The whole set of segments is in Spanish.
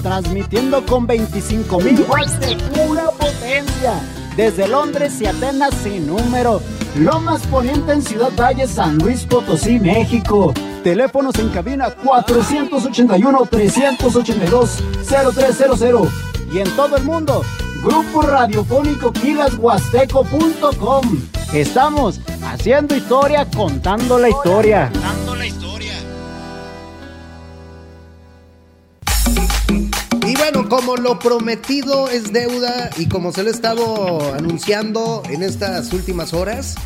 transmitiendo con 25.000 watts de pura potencia. Desde Londres y Atenas sin número. Lo más poniente en Ciudad Valle, San Luis Potosí, México. Teléfonos en cabina 481-382-0300. Y en todo el mundo, Grupo Radiofónico Kilashuasteco.com. Estamos haciendo historia, contando la historia. Como lo prometido es deuda y como se lo he estado anunciando en estas últimas horas,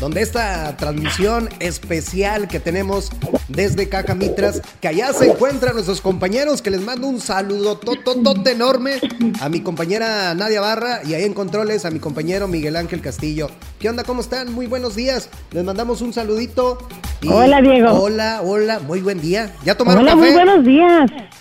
donde esta transmisión especial que tenemos desde Caja Mitras, que allá se encuentran nuestros compañeros, que les mando un saludo tototote enorme a mi compañera Nadia Barra y ahí en controles a mi compañero Miguel Ángel Castillo. ¿Qué onda? ¿Cómo están? Muy buenos días. Les mandamos un saludito. hola, Diego. Hola, hola, muy buen día. ¿Ya tomaron hola, café? Muy buenos días.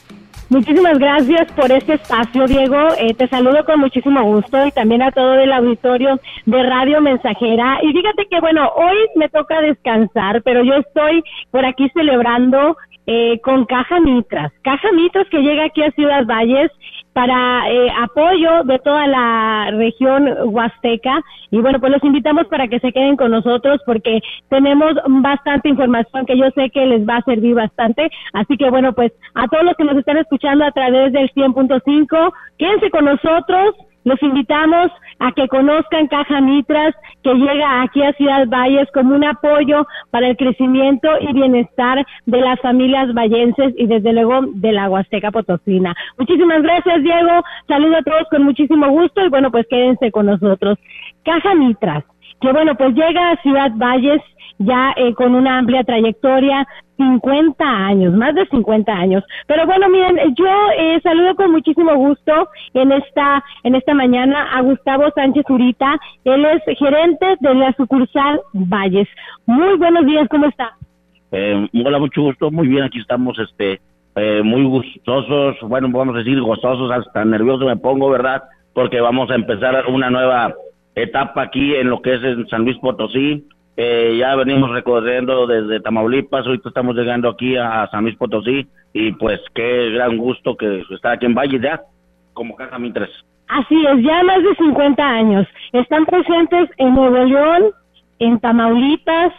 Muchísimas gracias por este espacio, Diego. Eh, te saludo con muchísimo gusto y también a todo el auditorio de Radio Mensajera. Y fíjate que, bueno, hoy me toca descansar, pero yo estoy por aquí celebrando eh, con Caja Mitras. Caja Mitras que llega aquí a Ciudad Valles para eh, apoyo de toda la región huasteca. Y bueno, pues los invitamos para que se queden con nosotros porque tenemos bastante información que yo sé que les va a servir bastante. Así que bueno, pues a todos los que nos están escuchando a través del 100.5, quédense con nosotros. Los invitamos a que conozcan Caja Mitras, que llega aquí a Ciudad Valles como un apoyo para el crecimiento y bienestar de las familias vallenses y desde luego de la Huasteca Potosina. Muchísimas gracias, Diego. Saludo a todos con muchísimo gusto y bueno, pues quédense con nosotros. Caja Mitras, que bueno, pues llega a Ciudad Valles ya eh, con una amplia trayectoria, 50 años, más de 50 años. Pero bueno, miren, yo eh, saludo con muchísimo gusto en esta en esta mañana a Gustavo Sánchez Urita, él es gerente de la sucursal Valles. Muy buenos días, ¿cómo está? Eh, hola, mucho gusto, muy bien, aquí estamos, este, eh, muy gustosos, bueno, vamos a decir gozosos, hasta nervioso me pongo, ¿verdad? Porque vamos a empezar una nueva etapa aquí en lo que es en San Luis Potosí, eh, ya venimos recorriendo desde Tamaulipas, ahorita estamos llegando aquí a San Luis Potosí y pues qué gran gusto que estar aquí en Valle ya, como Caja Mitres. Así es, ya más de 50 años. Están presentes en Nuevo León, en Tamaulipas,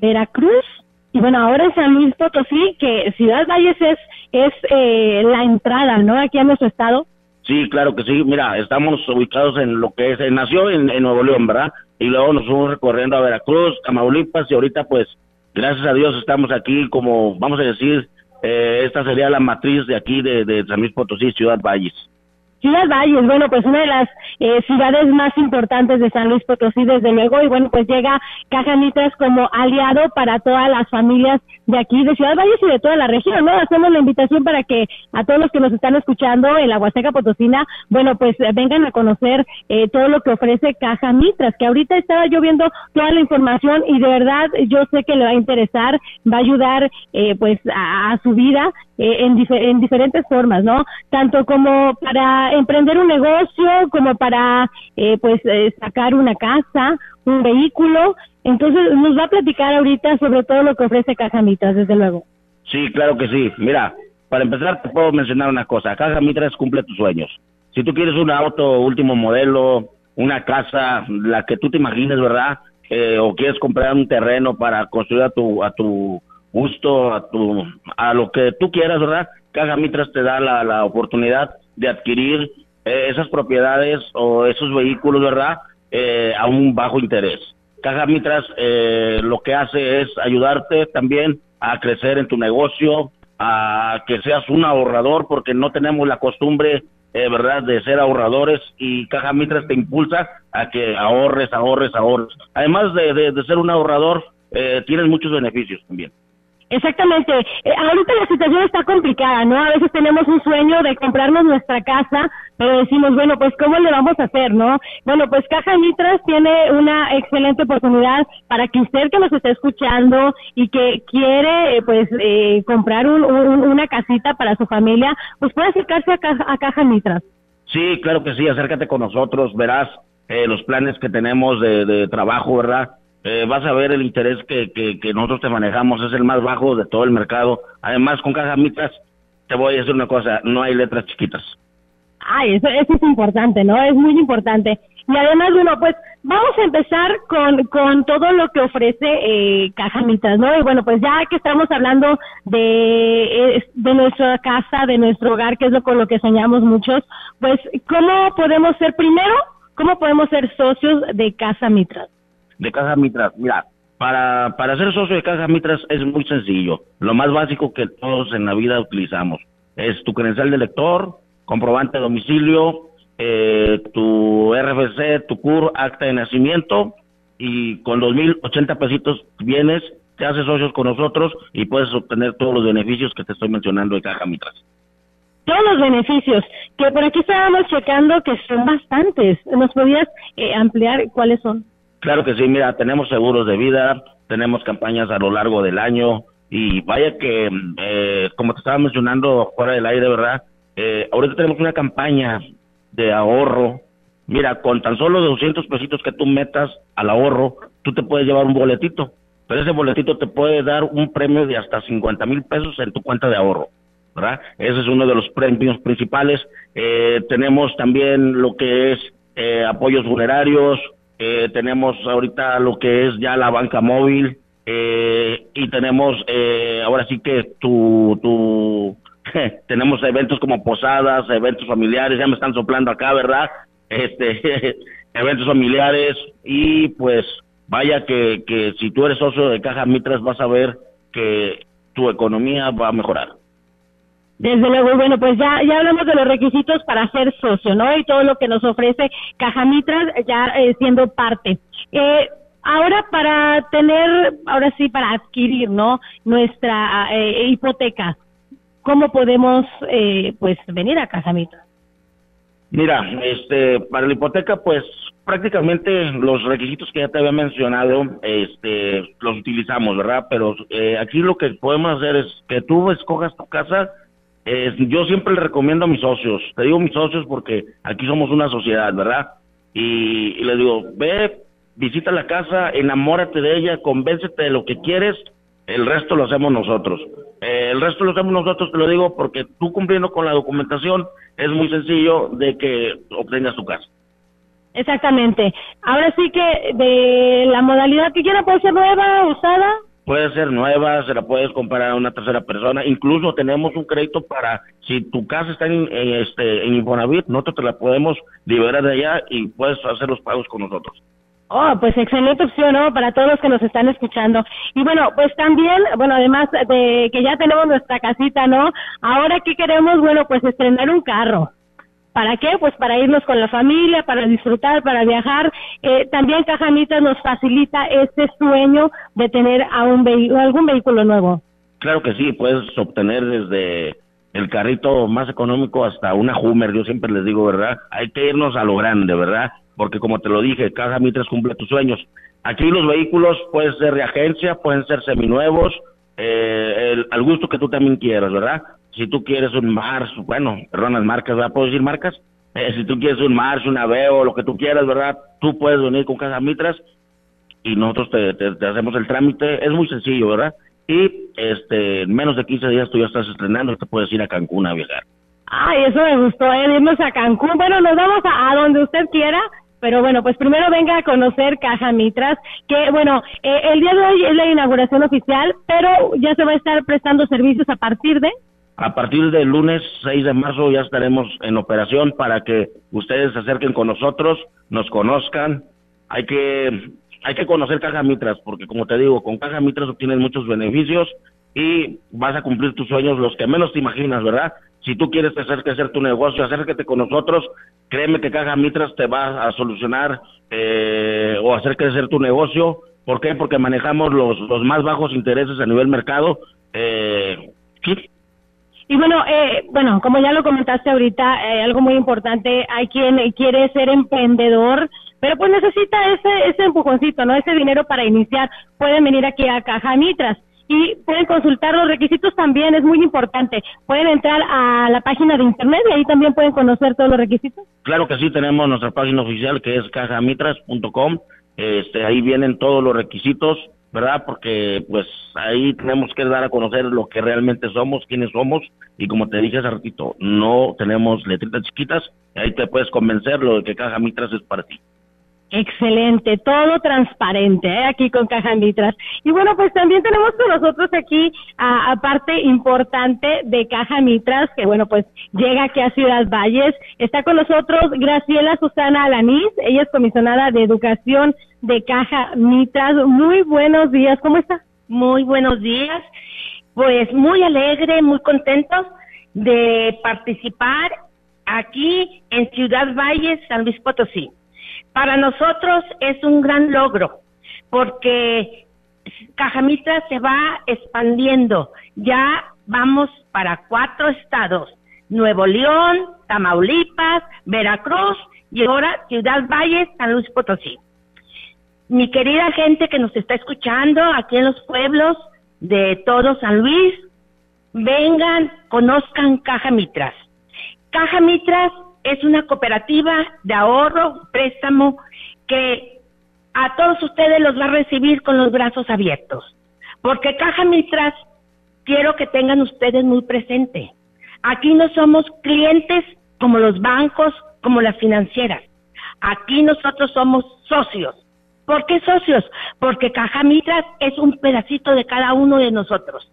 Veracruz y bueno, ahora en San Luis Potosí, que Ciudad Valles es, es eh, la entrada, ¿no? Aquí a nuestro estado. Sí, claro que sí. Mira, estamos ubicados en lo que es, nació en, Nuevo León, ¿verdad? Y luego nos fuimos recorriendo a Veracruz, Tamaulipas y ahorita pues, gracias a Dios estamos aquí como, vamos a decir, eh, esta sería la matriz de aquí de, de San Luis Potosí, Ciudad Valles. Ciudad Valles, bueno, pues una de las eh, ciudades más importantes de San Luis Potosí, desde luego, y bueno, pues llega Caja como aliado para todas las familias de aquí, de Ciudad Valles y de toda la región, ¿no? Hacemos la invitación para que a todos los que nos están escuchando en la Huasteca Potosina, bueno, pues eh, vengan a conocer eh, todo lo que ofrece Caja Mitras, que ahorita estaba yo viendo toda la información y de verdad yo sé que le va a interesar, va a ayudar pues a, su vida en, en diferentes formas, ¿no? Tanto como para emprender un negocio, como para eh, pues eh, sacar una casa, un vehículo. Entonces nos va a platicar ahorita sobre todo lo que ofrece Caja Mitras, desde luego. Sí, claro que sí. Mira, para empezar te puedo mencionar una cosa. Caja Mitras cumple tus sueños. Si tú quieres un auto último modelo, una casa, la que tú te imagines, ¿verdad? Eh, o quieres comprar un terreno para construir a tu a tu gusto, a tu a lo que tú quieras, ¿verdad? Caja Mitras te da la, la oportunidad de adquirir eh, esas propiedades o esos vehículos, ¿verdad? Eh, a un bajo interés. Caja Mitras eh, lo que hace es ayudarte también a crecer en tu negocio, a que seas un ahorrador, porque no tenemos la costumbre, ¿verdad?, de ser ahorradores y Caja Mitras te impulsa a que ahorres, ahorres, ahorres. Además de, de ser un ahorrador, tienes muchos beneficios también. Exactamente. Eh, ahorita la situación está complicada, ¿no? A veces tenemos un sueño de comprarnos nuestra casa, pero decimos, bueno, pues ¿cómo le vamos a hacer, no? Bueno, pues Caja Mitras tiene una excelente oportunidad para que usted que nos esté escuchando y que quiere, eh, pues, eh, comprar una casita para su familia, pues puede acercarse a Caja, a Mitras. Sí, claro que sí, acércate con nosotros, verás los planes que tenemos de, de trabajo, ¿verdad? Eh, vas a ver el interés que, que, nosotros te manejamos, es el más bajo de todo el mercado. Además, con Caja Mitras te voy a decir una cosa, no hay letras chiquitas. Ay, eso, eso es importante, ¿no? Es muy importante. Y además, bueno, pues vamos a empezar con, con todo lo que ofrece eh, Caja Mitras, ¿no? Y bueno, pues ya que estamos hablando de, eh, de nuestra casa, de nuestro hogar, que es lo con lo que soñamos muchos, pues, ¿cómo podemos ser primero? ¿Cómo podemos ser socios de Casa Mitras? De Caja Mitras, mira, para, para ser socio de Caja Mitras es muy sencillo. Lo más básico que todos en la vida utilizamos es tu credencial de lector, comprobante de domicilio, eh, tu RFC, tu CUR, acta de nacimiento y con dos mil ochenta pesitos vienes, te haces socios con nosotros y puedes obtener todos los beneficios que te estoy mencionando de Caja Mitras. Todos los beneficios, que por aquí estábamos checando que son bastantes. ¿Nos podías eh, ampliar cuáles son? Claro que sí, mira, tenemos seguros de vida, tenemos campañas a lo largo del año y vaya que, eh, como te estaba mencionando fuera del aire, ¿verdad? Eh, ahorita tenemos una campaña de ahorro. Mira, con tan solo 200 pesitos que tú metas al ahorro, tú te puedes llevar un boletito. Pero ese boletito te puede dar un premio de hasta 50 mil pesos en tu cuenta de ahorro. ¿verdad? Ese es uno de los premios principales. Eh, tenemos también lo que es eh, apoyos funerarios, eh, tenemos ahorita lo que es ya la banca móvil y tenemos ahora sí que tu, tu tenemos eventos como posadas, eventos familiares, ya me están soplando acá, ¿verdad? Este, eventos familiares y pues vaya que, que si tú eres socio de Caja Mitras vas a ver que tu economía va a mejorar. Desde luego, bueno, pues ya, ya hablamos de los requisitos para ser socio, ¿no? Y todo lo que nos ofrece Caja Mitras ya eh, siendo parte. Eh, ahora para tener, ahora sí, para adquirir, ¿no? Nuestra eh, hipoteca, ¿cómo podemos eh, pues venir a Casamito? Mira, este, para la hipoteca, pues prácticamente los requisitos que ya te había mencionado, este, los utilizamos, ¿verdad? Pero eh, aquí lo que podemos hacer es que tú escogas tu casa. Yo siempre le recomiendo a mis socios, te digo mis socios porque aquí somos una sociedad, ¿verdad? Y, y les digo, ve, visita la casa, enamórate de ella, convéncete de lo que quieres el resto lo hacemos nosotros. Eh, el resto lo hacemos nosotros, te lo digo, porque tú cumpliendo con la documentación es muy sencillo de que obtengas tu casa. Exactamente. Ahora sí que de la modalidad que quiera puede ser nueva, usada. Puede ser nueva, se la puedes comprar a una tercera persona. Incluso tenemos un crédito para, si tu casa está en, este, en Infonavit, nosotros te la podemos liberar de allá y puedes hacer los pagos con nosotros. Oh, pues excelente opción, ¿no? Para todos los que nos están escuchando. Y bueno, pues también, bueno, además de que ya tenemos nuestra casita, ¿no? Ahora que queremos, bueno, pues estrenar un carro. ¿Para qué? Pues para irnos con la familia, para disfrutar, para viajar. Eh, también Cajamitas nos facilita este sueño de tener a un algún vehículo nuevo. Claro que sí, puedes obtener desde el carrito más económico hasta una Hummer, yo siempre les digo, ¿verdad? Hay que irnos a lo grande, ¿verdad? porque como te lo dije, Caja Mitras cumple tus sueños. Aquí los vehículos pueden ser de agencia, pueden ser seminuevos, eh, al gusto que tú también quieras, ¿verdad? Si tú quieres un Mars, bueno, perdón las marcas, ¿verdad? ¿Puedo decir marcas? Eh, si tú quieres un Mars, un Aveo, lo que tú quieras, ¿verdad? Tú puedes venir con Caja Mitras y nosotros te, te, hacemos el trámite. Es muy sencillo, ¿verdad? Y este, en menos de 15 días tú ya estás estrenando te puedes ir a Cancún a viajar. Ay, eso me gustó, ¿eh? irnos a Cancún. Bueno, nos vamos a donde usted quiera pero bueno, pues primero venga a conocer Caja Mitras, que bueno, eh, el día de hoy es la inauguración oficial, pero ya se va a estar prestando servicios a partir de... A partir del lunes 6 de marzo ya estaremos en operación para que ustedes se acerquen con nosotros, nos conozcan. Hay que hay que conocer Caja Mitras, porque como te digo, con Caja Mitras obtienes muchos beneficios y vas a cumplir tus sueños, los que menos te imaginas, ¿verdad? Si tú quieres hacer crecer tu negocio, acércate con nosotros. Créeme que Caja Mitras te va a solucionar eh, o hacer crecer tu negocio. ¿Por qué? Porque manejamos los, los más bajos intereses a nivel mercado. Eh, Y bueno, eh, bueno, como ya lo comentaste ahorita, eh, algo muy importante, hay quien quiere ser emprendedor, pero pues necesita ese, ese empujoncito, ¿no? Ese dinero para iniciar. Pueden venir aquí a Caja Mitras y pueden consultar los requisitos también, es muy importante. Pueden entrar a la página de internet y ahí también pueden conocer todos los requisitos. Claro que sí, tenemos nuestra página oficial que es cajamitras.com. Este, ahí vienen todos los requisitos ¿verdad? Porque pues ahí tenemos que dar a conocer lo que realmente somos, quiénes somos, y como te dije hace ratito, no tenemos letritas chiquitas, ahí te puedes convencer lo de que Caja Mitras es para ti. Excelente, todo transparente ¿eh? aquí con Caja Mitras. Y bueno, pues también tenemos con nosotros aquí a, parte importante de Caja Mitras, que bueno, pues llega aquí a Ciudad Valles. Está con nosotros Graciela Susana Alanís, ella es comisionada de Educación de Caja Mitras. Muy buenos días, ¿cómo está? Muy buenos días, pues muy alegre, muy contento de participar aquí en Ciudad Valles, San Luis Potosí. Para nosotros es un gran logro porque Cajamitra se va expandiendo. Ya vamos para cuatro estados, Nuevo León, Tamaulipas, Veracruz y ahora Ciudad Valles, San Luis Potosí. Mi querida gente que nos está escuchando aquí en los pueblos de todo San Luis, vengan, conozcan Caja Mitras. Caja Mitras es una cooperativa de ahorro, préstamo, que a todos ustedes los va a recibir con los brazos abiertos. Porque Caja Mitras, quiero que tengan ustedes muy presente. Aquí no somos clientes como los bancos, como las financieras. Aquí nosotros somos socios. ¿Por qué socios? Porque Caja Mitras es un pedacito de cada uno de nosotros.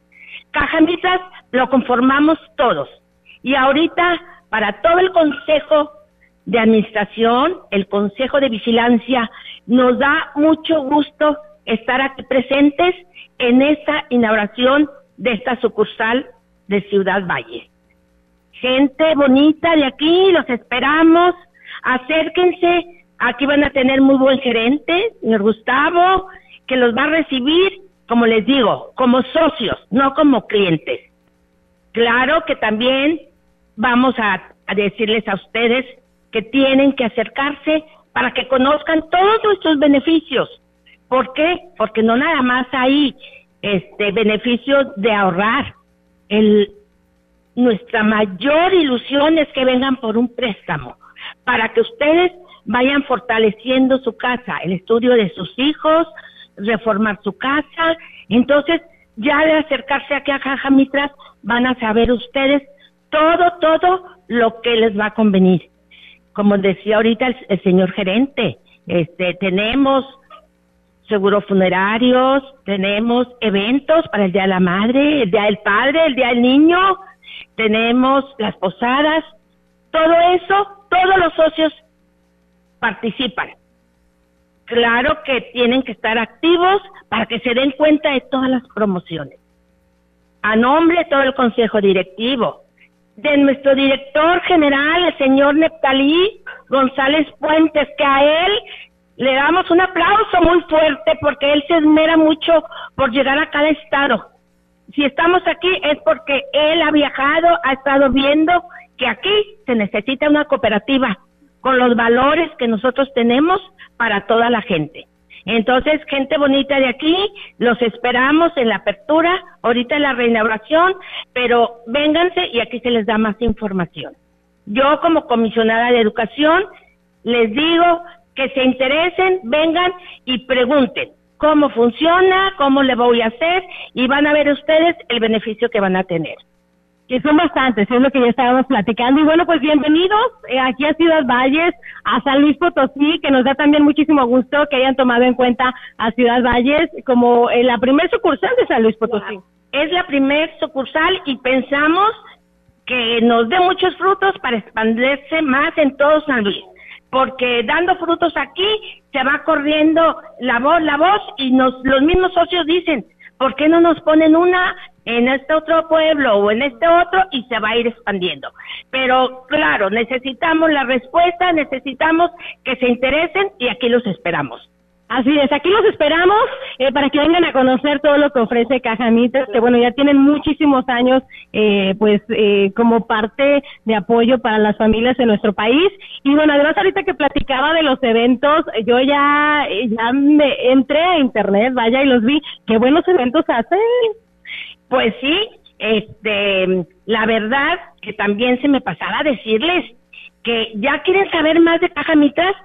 Caja Mitras lo conformamos todos. Y ahorita para todo el Consejo de Administración, el Consejo de Vigilancia, nos da mucho gusto estar aquí presentes en esta inauguración de esta sucursal de Ciudad Valle. Gente bonita de aquí, los esperamos. Acérquense, aquí van a tener muy buen gerente, señor Gustavo, que los va a recibir, como les digo, como socios, no como clientes. Claro que también vamos a, decirles a ustedes que tienen que acercarse para que conozcan todos nuestros beneficios. ¿Por qué? Porque no nada más hay este beneficio de ahorrar. El, nuestra mayor ilusión es que vengan por un préstamo para que ustedes vayan fortaleciendo su casa, el estudio de sus hijos, reformar su casa. Entonces, ya de acercarse aquí a Caja Mitras, van a saber ustedes todo, todo lo que les va a convenir. Como decía ahorita el, señor gerente, este, tenemos seguros funerarios, tenemos eventos para el Día de la Madre, el Día del Padre, el Día del Niño, tenemos las posadas, todo eso, todos los socios participan. Claro que tienen que estar activos para que se den cuenta de todas las promociones. A nombre de todo el Consejo Directivo, de nuestro director general, el señor Neptalí González Puentes, que a él le damos un aplauso muy fuerte porque él se esmera mucho por llegar a cada estado. Si estamos aquí es porque él ha viajado, ha estado viendo que aquí se necesita una cooperativa con los valores que nosotros tenemos para toda la gente. Entonces, gente bonita de aquí, los esperamos en la apertura, ahorita en la reinauguración, pero vénganse y aquí se les da más información. Yo como comisionada de educación les digo que se interesen, vengan y pregunten cómo funciona, cómo le voy a hacer y van a ver ustedes el beneficio que van a tener que son bastantes, es lo que ya estábamos platicando. Y bueno, pues bienvenidos eh, aquí a Ciudad Valles, a San Luis Potosí, que nos da también muchísimo gusto que hayan tomado en cuenta a Ciudad Valles como eh, la primer sucursal de San Luis Potosí. Es la primer sucursal y pensamos que nos dé muchos frutos para expandirse más en todo San Luis. Porque dando frutos aquí se va corriendo la voz, la voz y nos, los mismos socios dicen, ¿por qué no nos ponen una en este otro pueblo o en este otro y se va a ir expandiendo. Pero claro, necesitamos la respuesta, necesitamos que se interesen y aquí los esperamos. Así es, aquí los esperamos eh, para que vengan a conocer todo lo que ofrece Cajamitas, que bueno, ya tienen muchísimos años eh, pues eh, como parte de apoyo para las familias en nuestro país. Y bueno, además ahorita que platicaba de los eventos, yo ya, ya me entré a internet, vaya, y los vi, qué buenos eventos hacen. Pues sí, este, la verdad que también se me pasaba decirles que ya quieren saber más de Caja Mitras,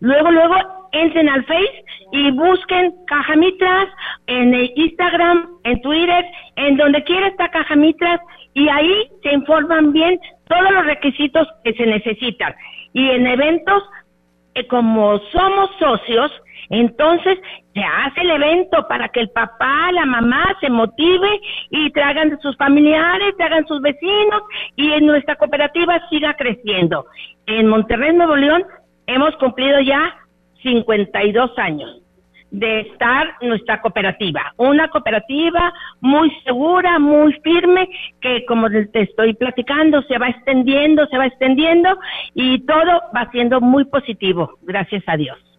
luego, luego entren al Face y busquen Caja Mitras en Instagram, en Twitter, en donde quiera está Caja Mitras y ahí se informan bien todos los requisitos que se necesitan. Y en eventos, eh, como somos socios, entonces se hace el evento para que el papá, la mamá se motive y traigan sus familiares, traigan sus vecinos y en nuestra cooperativa siga creciendo. En Monterrey, Nuevo León, hemos cumplido ya 52 años de estar nuestra cooperativa. Una cooperativa muy segura, muy firme, que como te estoy platicando, se va extendiendo, se va extendiendo y todo va siendo muy positivo, gracias a Dios.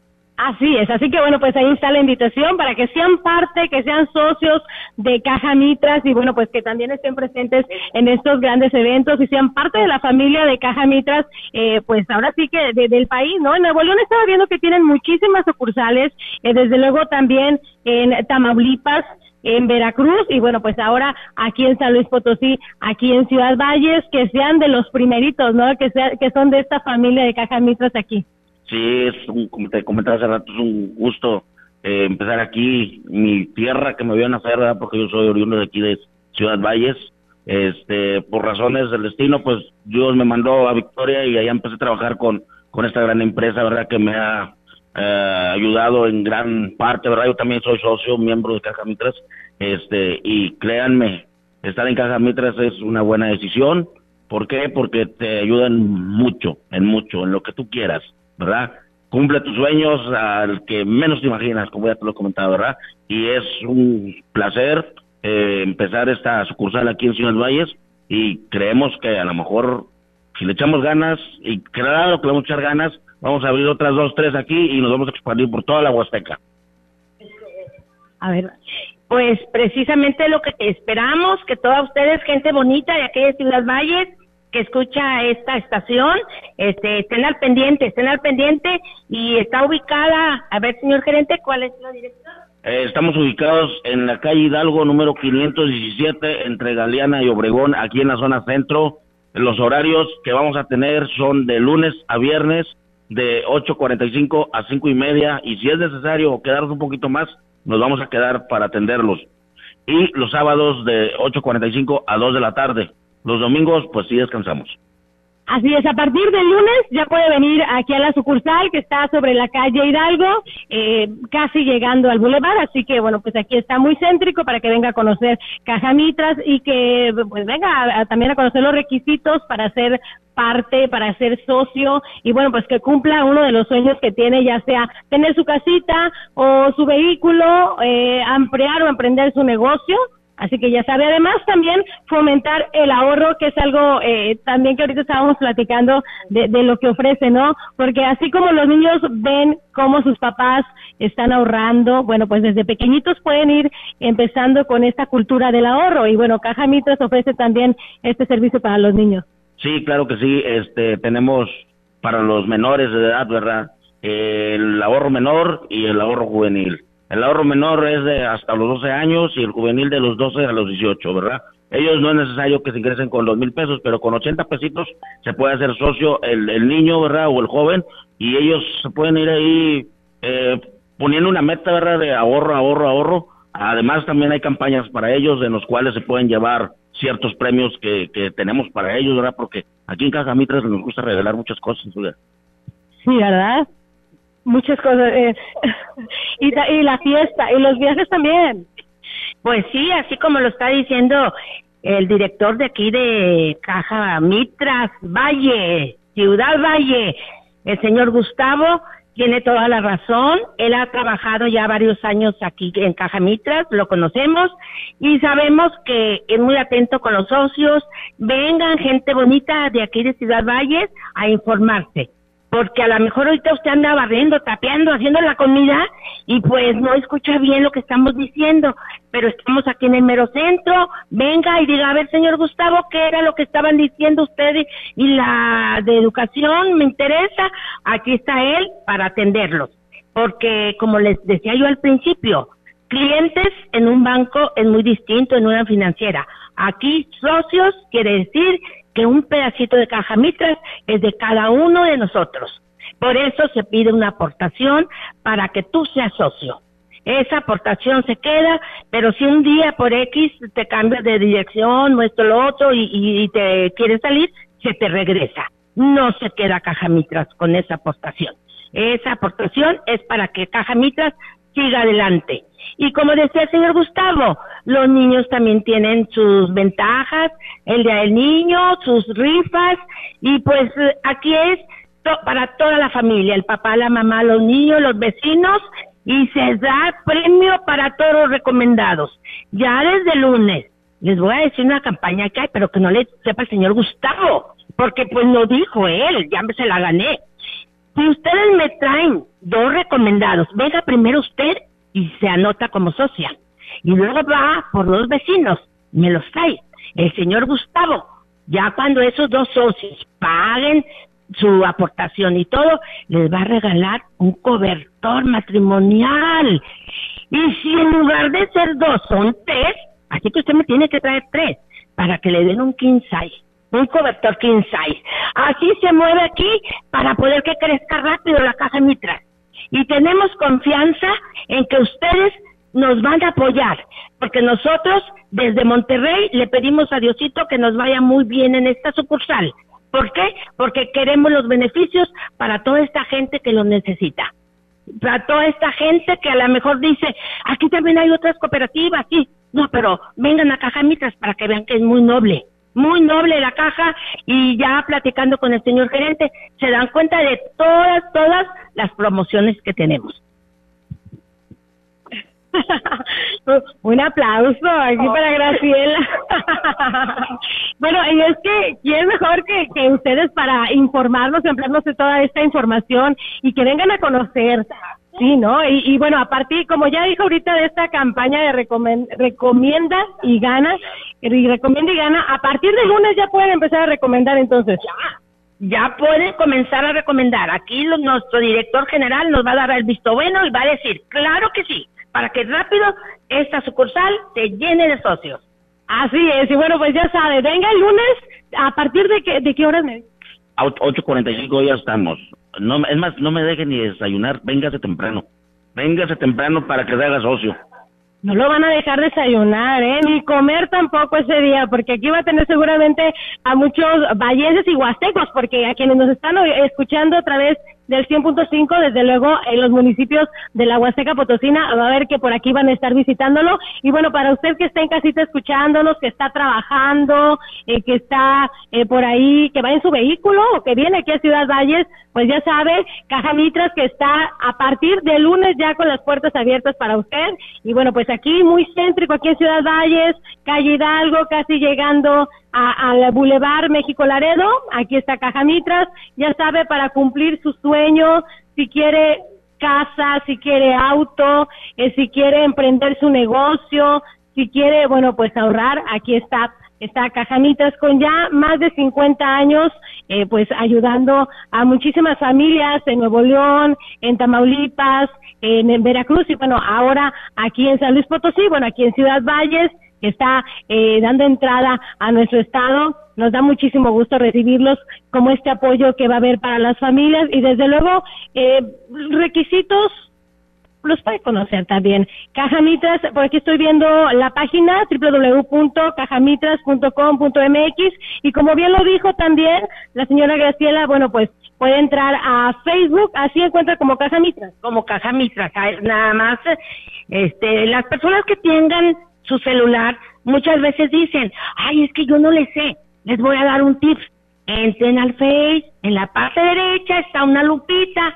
Así es, así que bueno, pues ahí está la invitación para que sean parte, que sean socios de Caja Mitras y bueno, pues que también estén presentes en estos grandes eventos y sean parte de la familia de Caja Mitras, eh, pues ahora sí que del país, ¿no? En Nuevo León estaba viendo que tienen muchísimas sucursales, eh, desde luego también en Tamaulipas, en Veracruz y bueno, pues ahora aquí en San Luis Potosí, aquí en Ciudad Valles, que sean de los primeritos, ¿no? Que, sea, que son de esta familia de Caja Mitras aquí sí, es un, como te comentaba hace rato, es un gusto eh, empezar aquí, mi tierra que me vio nacer, ¿verdad? porque yo soy oriundo de aquí de Ciudad Valles. Este, por razones del destino, pues Dios me mandó a Victoria y allá empecé a trabajar con, con esta gran empresa, ¿verdad? Que me ha eh, ayudado en gran parte, ¿verdad? Yo también soy socio, miembro de Caja Mitras, este, y créanme, estar en Caja Mitras es una buena decisión. ¿Por qué? Porque te ayudan mucho, en mucho, en lo que tú quieras. ¿Verdad? Cumple tus sueños al que menos te imaginas, como ya te lo he comentado, ¿verdad? Y es un placer eh, empezar esta sucursal aquí en Ciudad Valles y creemos que a lo mejor si le echamos ganas y claro que le vamos a echar ganas, vamos a abrir otras dos, tres aquí y nos vamos a expandir por toda la Huasteca. A ver, pues precisamente lo que esperamos, que todas ustedes, gente bonita de de Ciudad Valles, que escucha esta estación, este, estén al pendiente, estén al pendiente y está ubicada, a ver, señor gerente, ¿cuál es la dirección? Eh, estamos ubicados en la calle Hidalgo número 517 entre Galeana y Obregón, aquí en la zona centro. Los horarios que vamos a tener son de lunes a viernes de 8.45 a 5 y media y si es necesario quedarnos un poquito más, nos vamos a quedar para atenderlos. Y los sábados de 8.45 a 2 de la tarde. Los domingos, pues sí descansamos. Así es, a partir del lunes ya puede venir aquí a la sucursal que está sobre la calle Hidalgo, eh, casi llegando al bulevar, así que bueno, pues aquí está muy céntrico para que venga a conocer Caja Mitras y que pues venga también a conocer los requisitos para ser parte, para ser socio y bueno, pues que cumpla uno de los sueños que tiene, ya sea tener su casita o su vehículo, eh, ampliar o emprender su negocio Así que ya sabe, además también fomentar el ahorro, que es algo eh, también que ahorita estábamos platicando de, lo que ofrece, ¿no? Porque así como los niños ven cómo sus papás están ahorrando, bueno, pues desde pequeñitos pueden ir empezando con esta cultura del ahorro. Y bueno, Caja Mitras ofrece también este servicio para los niños. Sí, claro que sí. Este, tenemos para los menores de edad, ¿verdad? el ahorro menor y el ahorro juvenil el ahorro menor es de hasta los 12 años y el juvenil de los 12 a los 18, ¿verdad? Ellos no es necesario que se ingresen con dos mil pesos, pero con 80 pesitos se puede hacer socio el, el niño, ¿verdad? O el joven, y ellos se pueden ir ahí eh, poniendo una meta, ¿verdad? De ahorro, ahorro, ahorro. Además, también hay campañas para ellos en los cuales se pueden llevar ciertos premios que, tenemos para ellos, ¿verdad? Porque aquí en Caja Mitras nos gusta revelar muchas cosas, ¿verdad? Sí, ¿verdad? Muchas cosas. Eh, y, la fiesta, y los viajes también. Pues sí, así como lo está diciendo el director de aquí de Caja Mitras Valle, Ciudad Valle, el señor Gustavo, tiene toda la razón. Él ha trabajado ya varios años aquí en Caja Mitras, lo conocemos y sabemos que es muy atento con los socios. Vengan gente bonita de aquí de Ciudad Valles a informarse porque a lo mejor ahorita usted anda barriendo, tapeando, haciendo la comida y pues no escucha bien lo que estamos diciendo, pero estamos aquí en el mero centro, venga y diga, a ver señor Gustavo, ¿qué era lo que estaban diciendo ustedes? Y la de educación me interesa, aquí está él para atenderlos, porque como les decía yo al principio, clientes en un banco es muy distinto en una financiera, aquí socios quiere decir que un pedacito de caja mitras es de cada uno de nosotros. Por eso se pide una aportación para que tú seas socio. Esa aportación se queda, pero si un día por X te cambias de dirección o esto lo otro y, y te quieres salir, se te regresa. No se queda Caja Mitras con esa aportación. Esa aportación es para que Caja Mitras siga adelante. Y como decía el señor Gustavo, los niños también tienen sus ventajas, el día del niño, sus rifas, y pues aquí es para toda la familia, el papá, la mamá, los niños, los vecinos, y se da premio para todos los recomendados. Ya desde lunes, les voy a decir una campaña que hay, pero que no le sepa el señor Gustavo, porque pues no dijo él, ya se la gané. Si ustedes me traen dos recomendados, venga primero usted y se anota como socia. Y luego va por dos vecinos, me los trae. El señor Gustavo, ya cuando esos dos socios paguen su aportación y todo, les va a regalar un cobertor matrimonial. Y si en lugar de ser dos son tres, así que usted me tiene que traer tres para que le den un king un cobertor king Así se mueve aquí para poder que crezca rápido la caja mitral y tenemos confianza en que ustedes nos van a apoyar, porque nosotros desde Monterrey le pedimos a Diosito que nos vaya muy bien en esta sucursal. ¿Por qué? Porque queremos los beneficios para toda esta gente que los necesita. Para toda esta gente que a lo mejor dice, aquí también hay otras cooperativas, sí. No, pero vengan a Caja Mitras para que vean que es muy noble muy noble la caja y ya platicando con el señor gerente se dan cuenta de todas, todas las promociones que tenemos. Un aplauso aquí para Graciela. bueno, y es que quién mejor que, que ustedes para informarnos y ampliarnos de toda esta información y que vengan a conocer Sí, ¿no? Y, bueno, a partir, como ya dijo ahorita de esta campaña de recomienda y gana, y recomienda y gana, a partir de lunes ya pueden empezar a recomendar entonces. Ya, ya pueden comenzar a recomendar. Aquí nuestro director general nos va a dar el visto bueno y va a decir, claro que sí, para que rápido esta sucursal se llene de socios. Así es, y bueno, pues ya sabe, venga el lunes, ¿a partir de qué, de qué horas me 8.45 ya estamos. No, es más, no me dejen ni desayunar, véngase temprano. Véngase temprano para que se haga socio. No lo van a dejar desayunar, ¿eh? Ni comer tampoco ese día, porque aquí va a tener seguramente a muchos valleses y huastecos, porque a quienes nos están escuchando a través del 100.5, desde luego en los municipios de la Huasteca Potosina, va a ver que por aquí van a estar visitándolo. Y bueno, para usted que está en casita escuchándonos, que está trabajando, eh, que está eh, por ahí, que va en su vehículo o que viene aquí a Ciudad Valles, pues ya sabe, Caja Mitras que está a partir de lunes ya con las puertas abiertas para usted. Y bueno, pues aquí muy céntrico, aquí en Ciudad Valles, calle Hidalgo, casi llegando al Boulevard México Laredo, aquí está Caja Mitras, ya sabe, para cumplir sus sueños, si quiere casa, si quiere auto, eh, si quiere emprender su negocio, si quiere, bueno, pues ahorrar, aquí está está Cajamitas con ya más de 50 años, eh, pues ayudando a muchísimas familias en Nuevo León, en Tamaulipas, en, Veracruz y bueno, ahora aquí en San Luis Potosí, bueno, aquí en Ciudad Valles, que está eh, dando entrada a nuestro estado. Nos da muchísimo gusto recibirlos como este apoyo que va a haber para las familias y desde luego eh, requisitos los puede conocer también. Cajamitras, por aquí estoy viendo la página www.cajamitras.com.mx y como bien lo dijo también la señora Graciela, bueno, pues puede entrar a Facebook, así encuentra como Cajamitras. Como Cajamitras, nada más, este, las personas que tengan su celular, muchas veces dicen, ay, es que yo no le sé, les voy a dar un tip. Entren al Face, en la parte derecha está una lupita,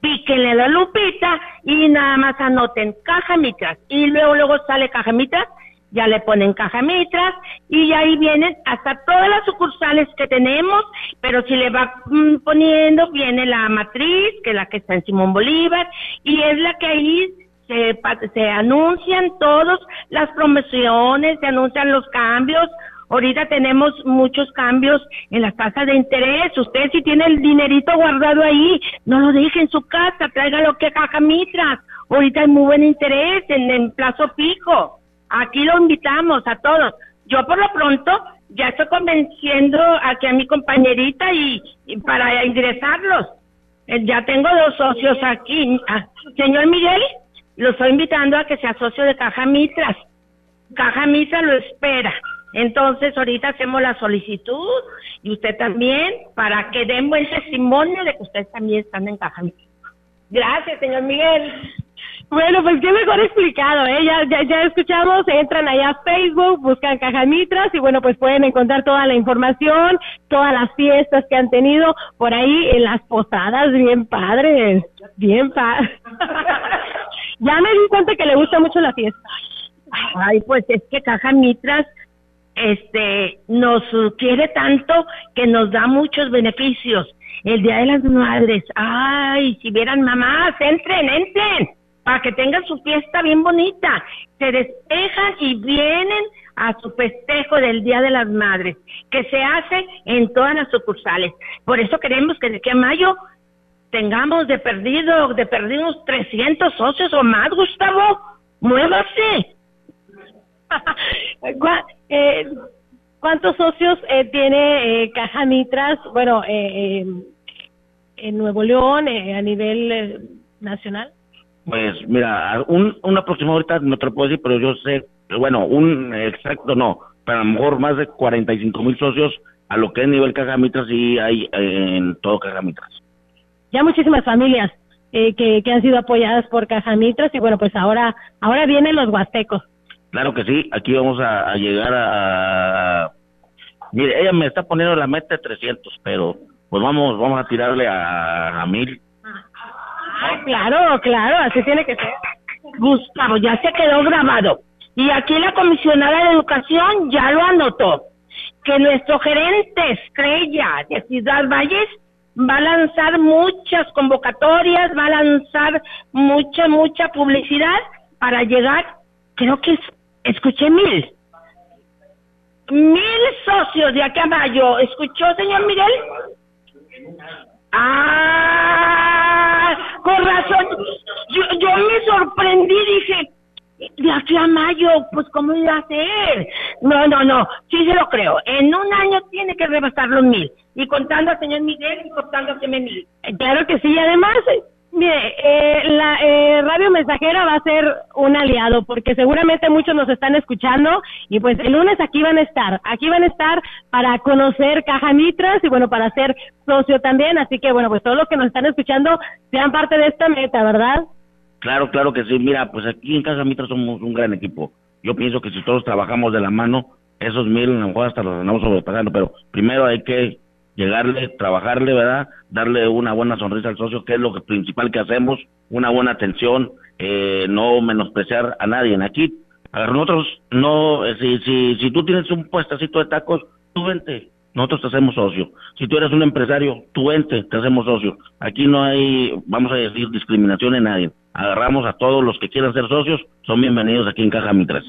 píquenle la lupita y nada más anoten caja mitras y luego luego sale caja mitras, ya le ponen caja mitras y ahí vienen hasta todas las sucursales que tenemos, pero si le va mm, poniendo viene la matriz, que es la que está en Simón Bolívar y es la que ahí se, se anuncian todas las promociones, se anuncian los cambios. Ahorita tenemos muchos cambios en las tasas de interés. Usted si tiene el dinerito guardado ahí, no lo deje en su casa, tráigalo que caja mitras. Ahorita hay muy buen interés en, el plazo fijo. Aquí lo invitamos a todos. Yo por lo pronto ya estoy convenciendo aquí a mi compañerita y para ingresarlos eh, ya tengo dos socios aquí. Ah, señor Miguel, lo estoy invitando a que sea socio de Caja Mitras. Caja Mitras lo espera. Entonces, ahorita hacemos la solicitud y usted también para que den buen testimonio de que ustedes también están en Caja Mitras. Gracias, señor Miguel. Bueno, pues qué mejor explicado, ¿eh? Ya, ya, escuchamos, entran allá a Facebook, buscan Caja Mitras y bueno, pues pueden encontrar toda la información, todas las fiestas que han tenido por ahí en las posadas, bien padres, bien padres. ya me di cuenta que le gusta mucho la fiesta. Ay, pues es que Caja Mitras este nos quiere tanto que nos da muchos beneficios. El Día de las Madres, ay, si vieran mamás, entren, entren para que tengan su fiesta bien bonita. Se despejan y vienen a su festejo del Día de las Madres, que se hace en todas las sucursales. Por eso queremos que de aquí a mayo tengamos de perdido, de perdidos 300 socios o más, Gustavo. Muévase. Eh, ¿Cuántos socios eh, tiene eh, Caja Mitras? Bueno, en Nuevo León, a nivel nacional. Pues mira, un, un aproximado ahorita no te lo puedo decir, pero yo sé, bueno, un exacto no, pero a lo mejor más de 45 mil socios a lo que es nivel Cajamitras y hay en todo Cajamitras. Ya muchísimas familias eh, que, que han sido apoyadas por Cajamitras y bueno, pues ahora ahora vienen los huastecos. Claro que sí, aquí vamos a, llegar a, Mire, ella me está poniendo la meta de 300, pero pues vamos vamos a tirarle a, a mil claro, claro, así tiene que ser. Gustavo, ya se quedó grabado. Y aquí la comisionada de educación ya lo anotó, que nuestro gerente estrella de Ciudad Valles va a lanzar muchas convocatorias, va a lanzar mucha, mucha publicidad para llegar, creo que escuché mil. Mil socios de aquí a mayo. ¿Escuchó, señor Miguel? Ah, con razón. Yo, yo me sorprendí, dije, de aquí mayo, pues ¿cómo iba a ser? No, no, no, sí se lo creo. En un año tiene que rebasar los mil. Y contando al señor Miguel y contando a mil. Claro que sí, además Mire, eh, la eh, radio mensajera va a ser un aliado porque seguramente muchos nos están escuchando y pues el lunes aquí van a estar, aquí van a estar para conocer Caja Mitras y bueno, para ser socio también, así que bueno, pues todos los que nos están escuchando sean parte de esta meta, ¿verdad? Claro, claro que sí, mira, pues aquí en Caja Mitras somos un gran equipo. Yo pienso que si todos trabajamos de la mano, esos mil a lo mejor hasta los andamos sobrepasando, pero primero hay que llegarle, trabajarle, ¿verdad? Darle una buena sonrisa al socio, que es lo principal que hacemos, una buena atención, eh, no menospreciar a nadie. Aquí, nosotros, no, eh, si, si, si tú tienes un puestecito de tacos, tú vente, nosotros te hacemos socio. Si tú eres un empresario, tú vente, te hacemos socio. Aquí no hay, vamos a decir, discriminación en nadie. Agarramos a todos los que quieran ser socios, son bienvenidos aquí en Caja Mitras.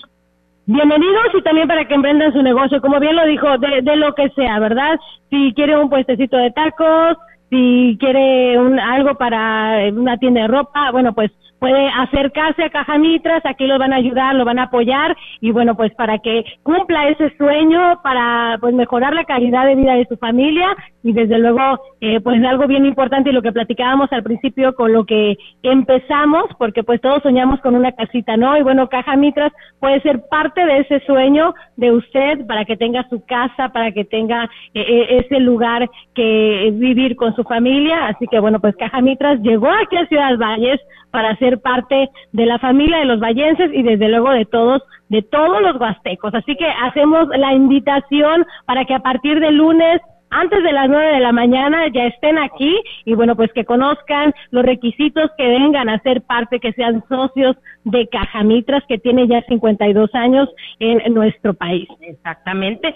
Bienvenidos y también para que emprendan su negocio, como bien lo dijo, de, de lo que sea, ¿verdad? Si quiere un puestecito de tacos, si quiere un, algo para una tienda de ropa, bueno, pues puede acercarse a Caja Mitras, aquí lo van a ayudar, lo van a apoyar y bueno, pues para que cumpla ese sueño, para pues mejorar la calidad de vida de su familia y desde luego eh, pues algo bien importante y lo que platicábamos al principio con lo que empezamos, porque pues todos soñamos con una casita, ¿no? Y bueno, Caja Mitras puede ser parte de ese sueño de usted para que tenga su casa, para que tenga eh, eh, ese lugar que vivir con su familia, así que bueno, pues Caja Mitras llegó aquí a Ciudad Valles para ser parte de la familia de los vallenses y desde luego de todos, de todos los huastecos. Así que hacemos la invitación para que a partir de lunes antes de las nueve de la mañana ya estén aquí y bueno, pues que conozcan los requisitos, que vengan a ser parte, que sean socios de Cajamitras, que tiene ya 52 años en nuestro país. Exactamente.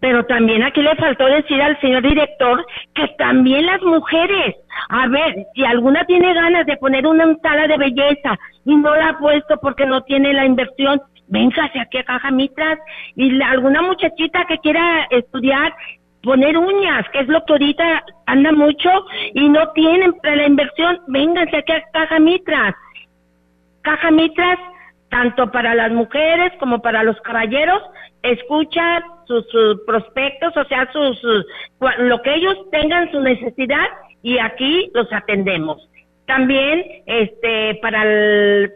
Pero también aquí le faltó decir al señor director que también las mujeres, a ver, si alguna tiene ganas de poner una sala de belleza y no la ha puesto porque no tiene la inversión, véngase aquí a Caja Mitras y alguna muchachita que quiera estudiar poner uñas, que es lo que ahorita anda mucho y no tienen la inversión, vénganse aquí a Caja Mitras. Caja Mitras, tanto para las mujeres como para los caballeros, escucha sus, prospectos, o sea, sus, lo que ellos tengan su necesidad y aquí los atendemos. También este para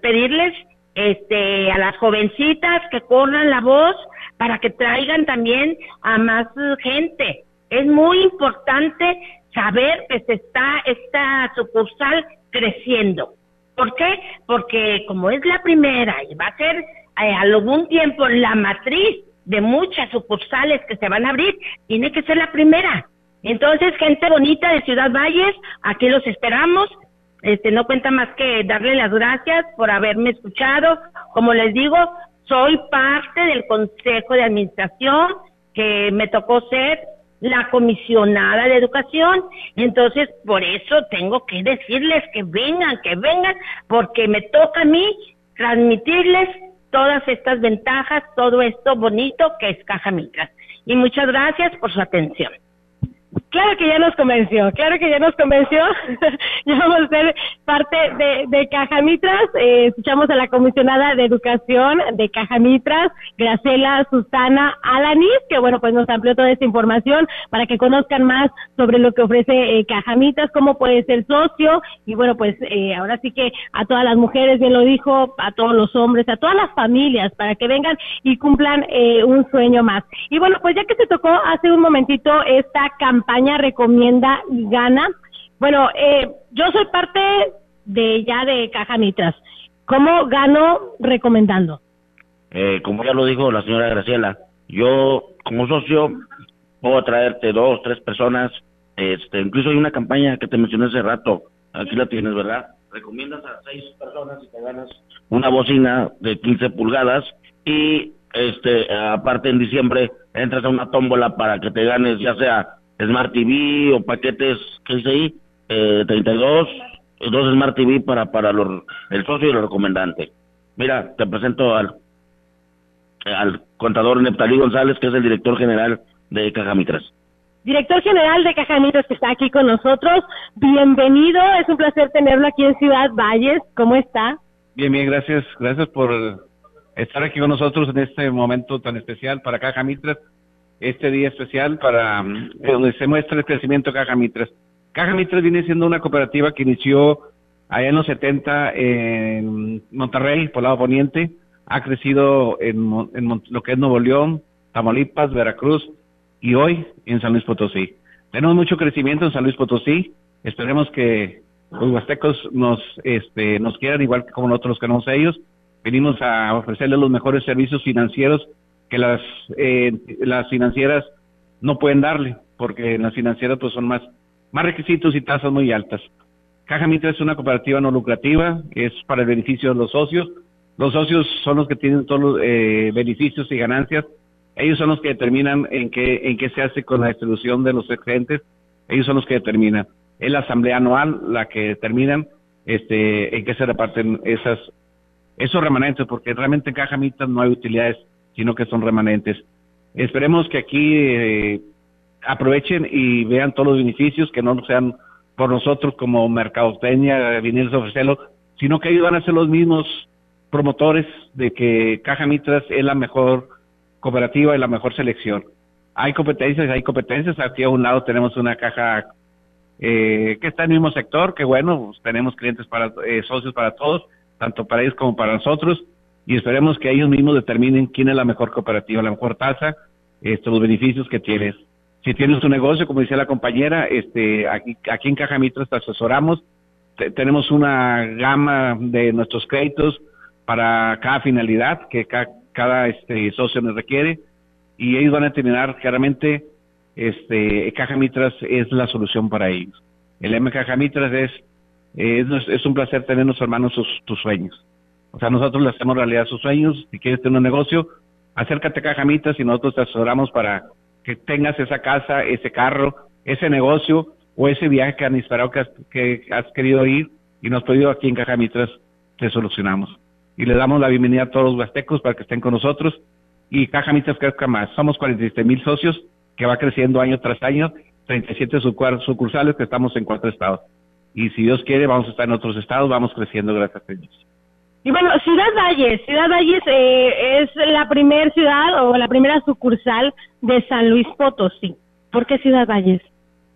pedirles este a las jovencitas que corran la voz para que traigan también a más gente. Es muy importante saber que se está esta sucursal creciendo. ¿Por qué? Porque como es la primera y va a ser eh, algún tiempo la matriz de muchas sucursales que se van a abrir, tiene que ser la primera. Entonces, gente bonita de Ciudad Valles, aquí los esperamos. Este, no cuenta más que darle las gracias por haberme escuchado. Como les digo, soy parte del Consejo de Administración que me tocó ser la comisionada de educación. Entonces, por eso tengo que decirles que vengan, que vengan, porque me toca a mí transmitirles todas estas ventajas, todo esto bonito que es Caja Mitras. Y muchas gracias por su atención. Claro que ya nos convenció, claro que ya nos convenció. ya vamos a ser parte de, de Caja Mitras. Eh, escuchamos a la comisionada de Educación de Caja Mitras, Gracela Susana Alanis, que bueno, pues nos amplió toda esta información para que conozcan más sobre lo que ofrece eh, Caja Mitras, cómo puede ser socio. Y bueno, pues eh, ahora sí que a todas las mujeres, bien lo dijo, a todos los hombres, a todas las familias, para que vengan y cumplan eh, un sueño más. Y bueno, pues ya que se tocó hace un momentito esta campaña recomienda y gana. Bueno, eh, yo soy parte de ya de Caja Mitras. ¿Cómo gano recomendando? Eh, como ya lo dijo la señora Graciela, yo como socio puedo traerte dos, tres personas. Este, incluso hay una campaña que te mencioné hace rato. Aquí la tienes, ¿verdad? Recomiendas a seis personas y te ganas una bocina de 15 pulgadas y este aparte en diciembre entras a una tómbola para que te ganes ya sea Smart TV o paquetes, ¿qué dice ahí? Eh, 32, dos Smart TV para, para los, el socio y el recomendante. Mira, te presento al, al contador Neptalí González, que es el director general de Cajamitras. Director general de Cajamitras que está aquí con nosotros. Bienvenido, es un placer tenerlo aquí en Ciudad Valles. ¿Cómo está? Bien, bien, gracias. Gracias por estar aquí con nosotros en este momento tan especial para Caja Mitras este día especial para mm, donde se muestra el crecimiento de Caja Mitras. Caja Mitras viene siendo una cooperativa que inició allá en los 70 en Monterrey, por lado poniente, ha crecido en, lo que es Nuevo León, Tamaulipas, Veracruz y hoy en San Luis Potosí. Tenemos mucho crecimiento en San Luis Potosí, esperemos que los huastecos nos, este, nos quieran igual que como nosotros queremos a ellos. Venimos a ofrecerles los mejores servicios financieros que las, eh, las financieras no pueden darle, porque las financieras pues son más, más requisitos y tasas muy altas. Caja Mitra es una cooperativa no lucrativa, es para el beneficio de los socios. Los socios son los que tienen todos los eh, beneficios y ganancias. Ellos son los que determinan en qué, en qué se hace con la distribución de los excedentes. Ellos son los que determinan. Es la asamblea anual la que determinan este, en qué se reparten esas, esos remanentes, porque realmente en Caja Mitra no hay utilidades sino que son remanentes. Esperemos que aquí eh, aprovechen y vean todos los beneficios, que no sean por nosotros como mercadotecnia, venir a ofrecerlo, sino que ellos van a ser los mismos promotores de que Caja Mitras es la mejor cooperativa y la mejor selección. Hay competencias, hay competencias. Aquí a un lado tenemos una caja eh, que está en el mismo sector, que bueno, pues, tenemos clientes para eh, socios para todos, tanto para ellos como para nosotros y esperemos que ellos mismos determinen quién es la mejor cooperativa, la mejor tasa, este, los beneficios que tienes. Si tienes tu negocio, como decía la compañera, este, aquí, aquí en Caja Mitras te asesoramos, tenemos una gama de nuestros créditos para cada finalidad que cada este, socio nos requiere y ellos van a determinar claramente este, Caja Mitras es la solución para ellos. El M Caja Mitras es, es, un placer tener hermanos tus sueños. O sea, nosotros le hacemos realidad sus sueños. Si quieres tener un negocio, acércate a Cajamitas y nosotros te asesoramos para que tengas esa casa, ese carro, ese negocio o ese viaje que han esperado que has, que has querido ir y nos pedido aquí en Cajamitras, te solucionamos. Y le damos la bienvenida a todos los huastecos para que estén con nosotros y Cajamitas crezca más. Somos 47 mil socios que va creciendo año tras año, 37 sucursales que estamos en cuatro estados. Y si Dios quiere, vamos a estar en otros estados, vamos creciendo gracias a Dios. Y bueno, Ciudad Valles, Ciudad Valles eh, es la primera ciudad o la primera sucursal de San Luis Potosí. ¿Por qué Ciudad Valles?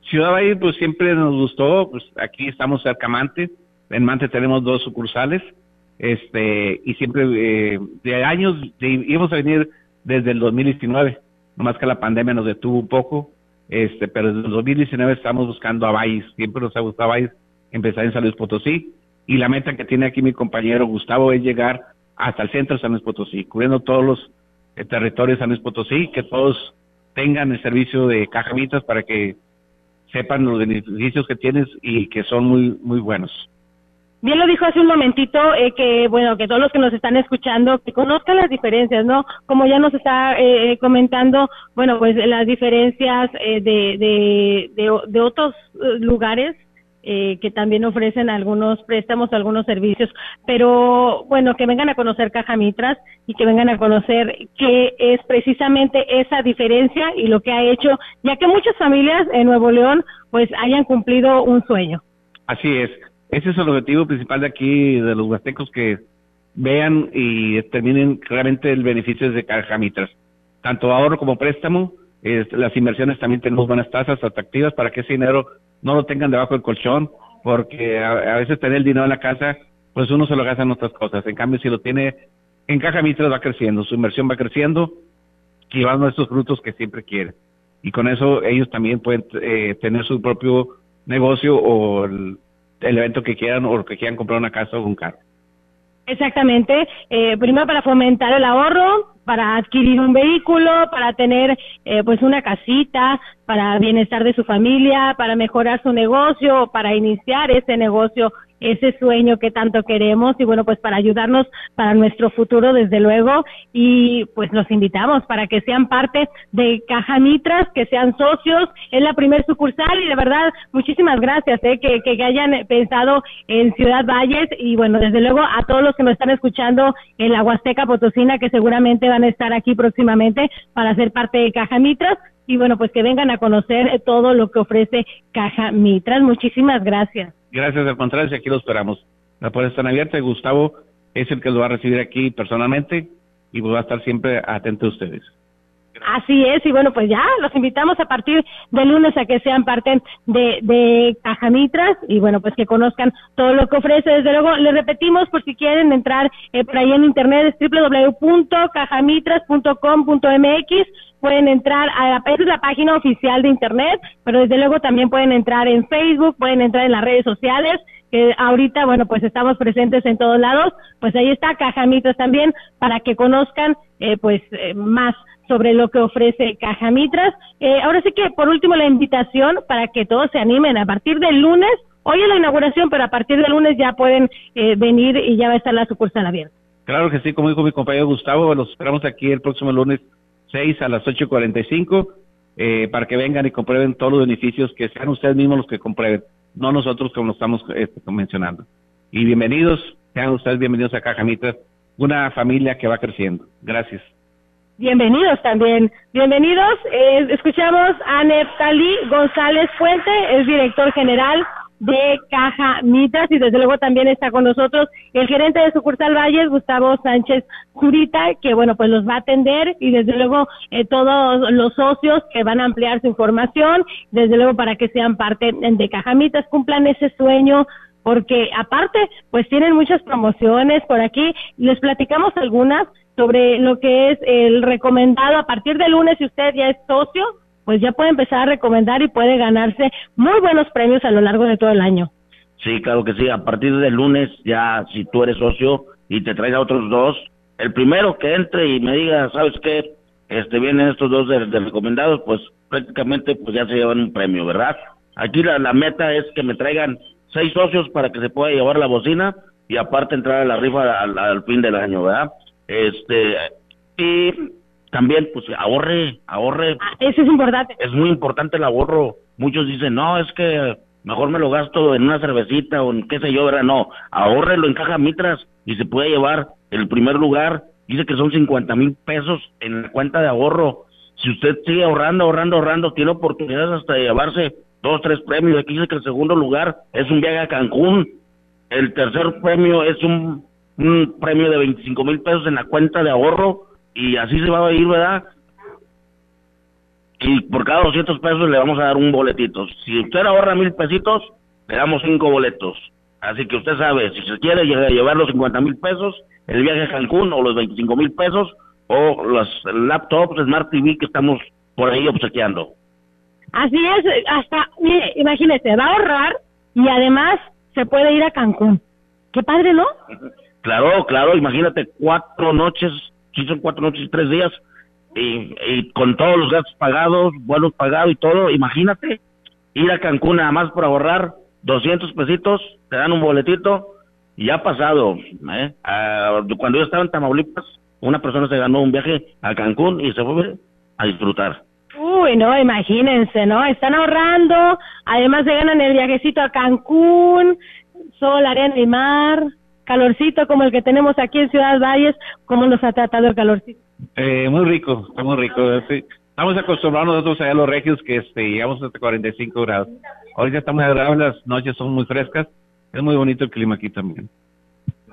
Ciudad Valle, pues siempre nos gustó, pues aquí estamos cerca Mante, en Mante tenemos dos sucursales, este, y siempre eh, de años íbamos a venir desde el 2019, nomás que la pandemia nos detuvo un poco, este, pero desde el 2019 estamos buscando a Valles, siempre nos ha gustado Valles, empezar en San Luis Potosí, y la meta que tiene aquí mi compañero Gustavo es llegar hasta el centro de San Luis Potosí, cubriendo todos los eh, territorios de San Luis Potosí, que todos tengan el servicio de cajamitas para que sepan los beneficios que tienes y que son muy muy buenos. Bien lo dijo hace un momentito eh, que bueno que todos los que nos están escuchando que conozcan las diferencias, ¿no? Como ya nos está eh, eh comentando, bueno pues las diferencias eh, de, de, de, de otros eh, lugares eh, que también ofrecen algunos préstamos, algunos servicios, pero bueno, que vengan a conocer Caja Mitras y que vengan a conocer qué es precisamente esa diferencia y lo que ha hecho, ya que muchas familias en Nuevo León pues hayan cumplido un sueño. Así es, ese es el objetivo principal de aquí, de los huastecos, que vean y determinen claramente el beneficio de Caja Mitras, tanto ahorro como préstamo, las inversiones también tenemos buenas tasas atractivas para que ese dinero no lo tengan debajo del colchón, porque a, veces tener el dinero en la casa, pues uno se lo gasta en otras cosas. En cambio, si lo tiene en caja mitras va creciendo, su inversión va creciendo y van a estos frutos que siempre quiere. Y con eso ellos también pueden eh, tener su propio negocio o el, el evento que quieran o que quieran comprar una casa o un carro. Exactamente. Eh, primero para fomentar el ahorro, para adquirir un vehículo, para tener eh, pues una casita, para bienestar de su familia, para mejorar su negocio, para iniciar ese negocio ese sueño que tanto queremos y bueno, pues para ayudarnos para nuestro futuro desde luego. Y pues los invitamos para que sean parte de Caja Mitras, que sean socios, es la primer sucursal. Y de verdad muchísimas gracias eh, que, que hayan pensado en Ciudad Valles. Y bueno, desde luego a todos los que nos están escuchando en la Huasteca Potosina que seguramente van a estar aquí próximamente para ser parte de Caja Mitras y bueno, pues que vengan a conocer todo lo que ofrece Caja Mitras. Muchísimas gracias. Gracias, al contrario, aquí lo esperamos. La puerta está abierta y Gustavo es el que lo va a recibir aquí personalmente y va a estar siempre atento a ustedes. Así es, y bueno, pues ya los invitamos a partir de lunes a que sean parte de, de Cajamitras y bueno, pues que conozcan todo lo que ofrece. Desde luego, les repetimos por si quieren entrar eh, por ahí en internet, es www.cajamitras.com.mx pueden entrar a la, es la página oficial de internet, pero desde luego también pueden entrar en Facebook, pueden entrar en las redes sociales, que ahorita, bueno, pues estamos presentes en todos lados, pues ahí está Cajamitas también para que conozcan eh, pues eh, más sobre lo que ofrece Caja Mitras. Eh, ahora sí que por último la invitación para que todos se animen a partir del lunes. Hoy es la inauguración, pero a partir del lunes ya pueden eh, venir y ya va a estar la sucursal abierta. Claro que sí, como dijo mi compañero Gustavo, los esperamos aquí el próximo lunes 6 a las 8.45 eh, para que vengan y comprueben todos los beneficios, que sean ustedes mismos los que comprueben, no nosotros como lo estamos eh, mencionando. Y bienvenidos, sean ustedes bienvenidos a Caja Mitras, una familia que va creciendo. Gracias. Bienvenidos también. Bienvenidos. Eh, escuchamos a Neftali González Fuente, es director general de Caja Mitras y desde luego también está con nosotros el gerente de sucursal Valles, Gustavo Sánchez Zurita, que bueno, pues los va a atender y desde luego eh, todos los socios que van a ampliar su información, desde luego para que sean parte de Caja Mitras, cumplan ese sueño porque aparte pues tienen muchas promociones por aquí, les platicamos algunas sobre lo que es el recomendado a partir de lunes si usted ya es socio, pues ya puede empezar a recomendar y puede ganarse muy buenos premios a lo largo de todo el año. Sí, claro que sí. A partir del lunes ya, si tú eres socio y te traes a otros dos, el primero que entre y me diga, ¿sabes qué? Este, vienen estos dos de, recomendados, pues prácticamente pues ya se llevan un premio, ¿verdad? Aquí la, la meta es que me traigan seis socios para que se pueda llevar la bocina y aparte entrar a la rifa al, al fin del año, ¿verdad? Este, y también pues ahorre, ahorre. Ah, eso es importante. Es muy importante el ahorro. Muchos dicen, no, es que mejor me lo gasto en una cervecita o en qué sé yo, ¿verdad? No, ahorrelo en caja mitras y se puede llevar el primer lugar. Dice que son 50 mil pesos en la cuenta de ahorro. Si usted sigue ahorrando, ahorrando, ahorrando, tiene oportunidades hasta de llevarse dos, tres premios. Aquí dice que el segundo lugar es un viaje a Cancún. El tercer premio es un, un premio de 25 mil pesos en la cuenta de ahorro y así se va a ir, ¿verdad? y por cada 200 pesos le vamos a dar un boletito. Si usted ahorra mil pesitos, le damos cinco boletos. Así que usted sabe, si se quiere llevar los 50 mil pesos, el viaje a Cancún o los 25 mil pesos o los laptops, Smart TV que estamos por ahí obsequiando. Así es, hasta, mire, imagínese, va a ahorrar y además se puede ir a Cancún. Qué padre, ¿no? Claro, claro, imagínate cuatro noches, si son cuatro noches y tres días, y, con todos los gastos pagados, vuelos pagados y todo, imagínate ir a Cancún nada más por ahorrar 200 pesitos, te dan un boletito y ya ha pasado. ¿eh? Ah, cuando yo estaba en Tamaulipas, una persona se ganó un viaje a Cancún y se fue a disfrutar. Uy, no, imagínense, ¿no? Están ahorrando, además se ganan el viajecito a Cancún, sol, arena y mar, calorcito como el que tenemos aquí en Ciudad Valles, ¿cómo nos ha tratado el calorcito? Eh, muy rico, está muy rico. Estamos acostumbrados nosotros allá a los regios que este, llegamos hasta 45 grados. Ahorita estamos agradables, las noches son muy frescas. Es muy bonito el clima aquí también.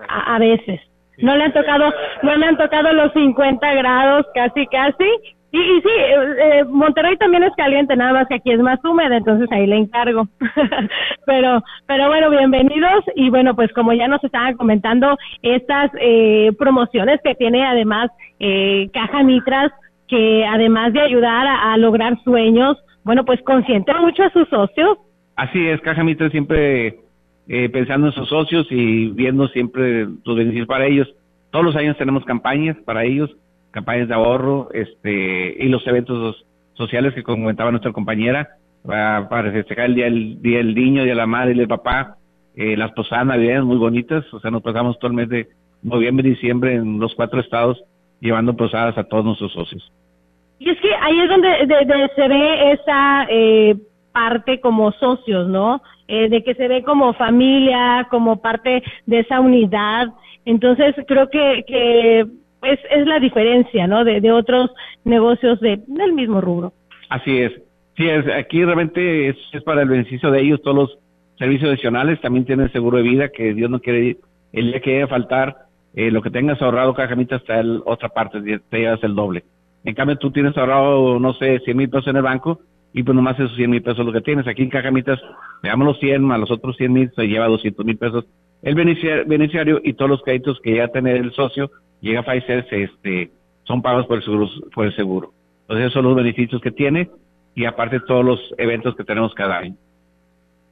A, veces. No le han tocado, no le han tocado los 50 grados casi, casi. Y, y sí, eh, eh, Monterrey también es caliente, nada más que aquí es más húmedo, entonces ahí le encargo. pero, pero bueno, bienvenidos y bueno, pues como ya nos estaban comentando, estas eh, promociones que tiene además eh, Caja Mitras, que además de ayudar a, lograr sueños, bueno, pues consiente mucho a sus socios. Así es, Caja Mitras siempre pensando en sus socios y viendo siempre sus beneficios para ellos. Todos los años tenemos campañas para ellos campañas de ahorro este y los eventos sociales que comentaba nuestra compañera para festejar el día, el día del niño, el día de la madre y del papá, eh, las posadas navideñas muy bonitas, o sea, nos pasamos todo el mes de noviembre y diciembre en los cuatro estados llevando posadas a todos nuestros socios. Y es que ahí es donde se ve esa eh, parte como socios, ¿no? Eh, de que se ve como familia, como parte de esa unidad. Entonces creo que, que es, es la diferencia, ¿no? De, de otros negocios de, del mismo rubro. Así es. Sí, es, aquí realmente es, para el beneficio de ellos todos los servicios adicionales. También tienen seguro de vida, que Dios no quiere, el día que debe faltar, eh, lo que tengas ahorrado, cajamita, está en otra parte, te llevas el doble. En cambio, tú tienes ahorrado, no sé, 100 mil pesos en el banco y pues nomás esos 100 mil pesos lo que tienes. Aquí en Cajamitas, veamos los 100 más los otros 100 mil, se lleva 200 mil pesos el beneficiario y todos los créditos que llega a tener el socio llega fallecerse, este, son pagos por el seguro. Por el seguro. Entonces esos son los beneficios que tiene y aparte todos los eventos que tenemos cada año.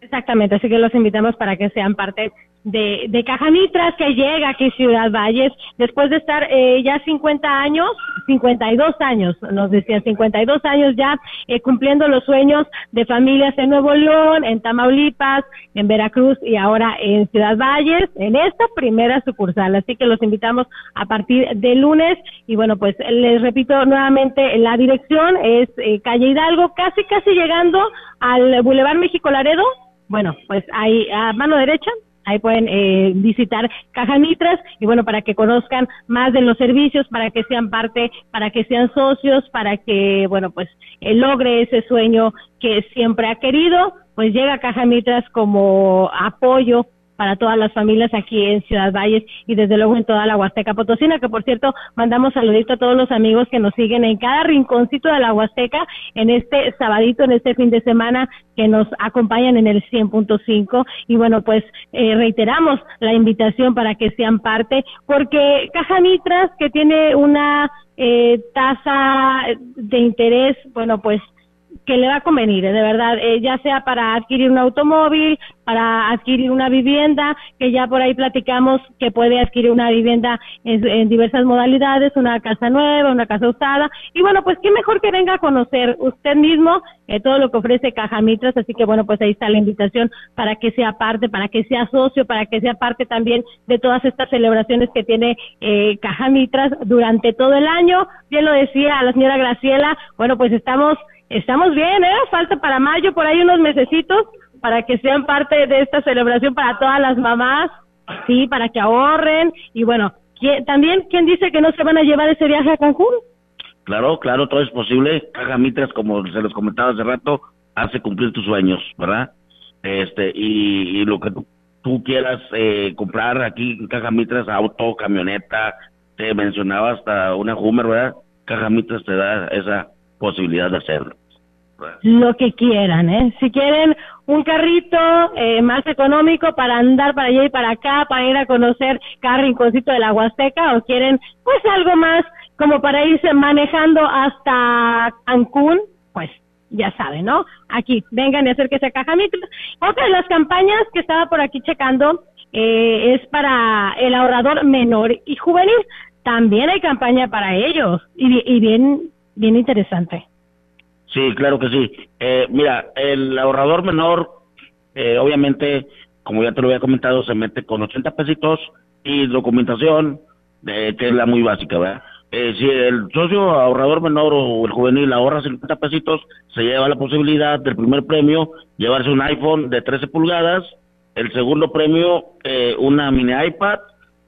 Exactamente, así que los invitamos para que sean parte de, de Caja Mitras que llega aquí Ciudad Valles después de estar eh, ya 50 años, 52 años, nos decían 52 años ya eh, cumpliendo los sueños de familias en Nuevo León, en Tamaulipas, en Veracruz y ahora en Ciudad Valles, en esta primera sucursal. Así que los invitamos a partir de lunes y bueno, pues les repito nuevamente, la dirección es eh, calle Hidalgo, casi casi llegando al Boulevard México Laredo. Bueno, pues ahí a mano derecha Ahí pueden eh, visitar Caja Mitras y bueno, para que conozcan más de los servicios, para que sean parte, para que sean socios, para que, bueno, pues eh, logre ese sueño que siempre ha querido, pues llega Caja Mitras como apoyo para todas las familias aquí en Ciudad Valles y desde luego en toda la Huasteca Potosina, que por cierto mandamos saludito a todos los amigos que nos siguen en cada rinconcito de la Huasteca en este sabadito, en este fin de semana que nos acompañan en el 100.5 y bueno pues eh, reiteramos la invitación para que sean parte porque Caja Mitras que tiene una eh, tasa de interés bueno pues que le va a convenir, ¿eh? de verdad, eh, ya sea para adquirir un automóvil, para adquirir una vivienda, que ya por ahí platicamos que puede adquirir una vivienda en, diversas modalidades, una casa nueva, una casa usada, y bueno, pues qué mejor que venga a conocer usted mismo eh, todo lo que ofrece Caja Mitras, así que bueno, pues ahí está la invitación para que sea parte, para que sea socio, para que sea parte también de todas estas celebraciones que tiene Caja Mitras durante todo el año. Bien lo decía la señora Graciela, bueno, pues estamos Estamos bien, ¿eh? Falta para mayo, por ahí unos mesecitos, para que sean parte de esta celebración para todas las mamás, sí, para que ahorren. Y bueno, también, ¿quién dice que no se van a llevar ese viaje a Cancún? Claro, claro, todo es posible. Caja Mitras, como se los comentaba hace rato, hace cumplir tus sueños, ¿verdad? Este, y, lo que tú, quieras eh, comprar aquí Caja Mitras, auto, camioneta, te mencionaba hasta una Hummer, ¿verdad? Caja Mitras te da esa posibilidad de hacerlo. Lo que quieran, ¿eh? Si quieren un carrito eh, más económico para andar para allá y para acá, para ir a conocer cada rinconcito de la Huasteca, o quieren pues algo más como para irse manejando hasta Cancún, pues ya saben, ¿no? Aquí, vengan y acérquese a Cajamitla. Otra de las campañas que estaba por aquí checando eh, es para el ahorrador menor y juvenil. También hay campaña para ellos y, y bien, bien interesante. Sí, claro que sí. Eh, mira, el ahorrador menor, eh, obviamente, como ya te lo había comentado, se mete con 80 pesitos y documentación, eh, que es la muy básica, ¿verdad? Eh, si el socio ahorrador menor o el juvenil ahorra 50 pesitos, se lleva la posibilidad del primer premio llevarse un iPhone de 13 pulgadas, el segundo premio eh, una mini iPad,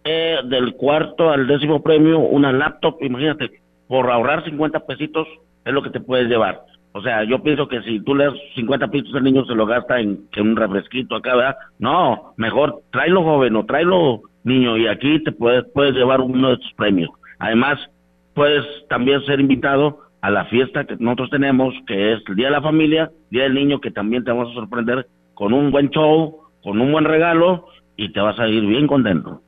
eh, del cuarto al décimo premio una laptop, imagínate, por ahorrar 50 pesitos es lo que te puedes llevar. O sea, yo pienso que si tú le das 50 pesitos al niño se lo gasta en, en un refresquito acá, ¿verdad? No, mejor tráelo joven o tráelo niño y aquí te puedes, puedes llevar uno de tus premios. Además, puedes también ser invitado a la fiesta que nosotros tenemos, que es el Día de la Familia, Día del Niño, que también te vamos a sorprender con un buen show, con un buen regalo y te vas a ir bien contento.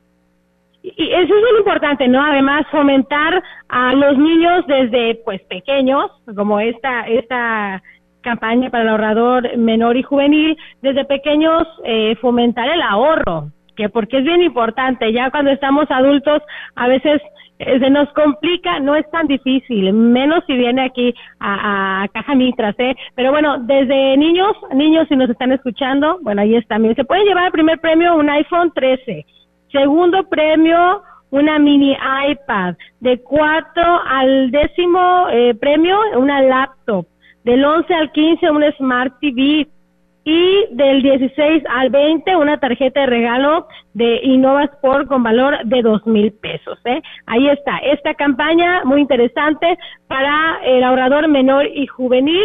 Y eso es muy importante, ¿no? Además, fomentar a los niños desde, pues, pequeños, como esta, esta campaña para el ahorrador menor y juvenil, desde pequeños eh, fomentar el ahorro, que porque es bien importante, ya cuando estamos adultos a veces eh, se nos complica, no es tan difícil, menos si viene aquí a, a Caja Mitras, ¿eh? Pero bueno, desde niños, niños si nos están escuchando, bueno, ahí está, también se puede llevar el primer premio un iPhone 13, segundo premio una mini iPad, de cuarto al décimo eh, premio una laptop, del 11 al 15 un Smart TV, y del 16 al 20 una tarjeta de regalo de Innova Sport con valor de dos mil pesos. ¿eh? Ahí está, esta campaña muy interesante para el ahorrador menor y juvenil.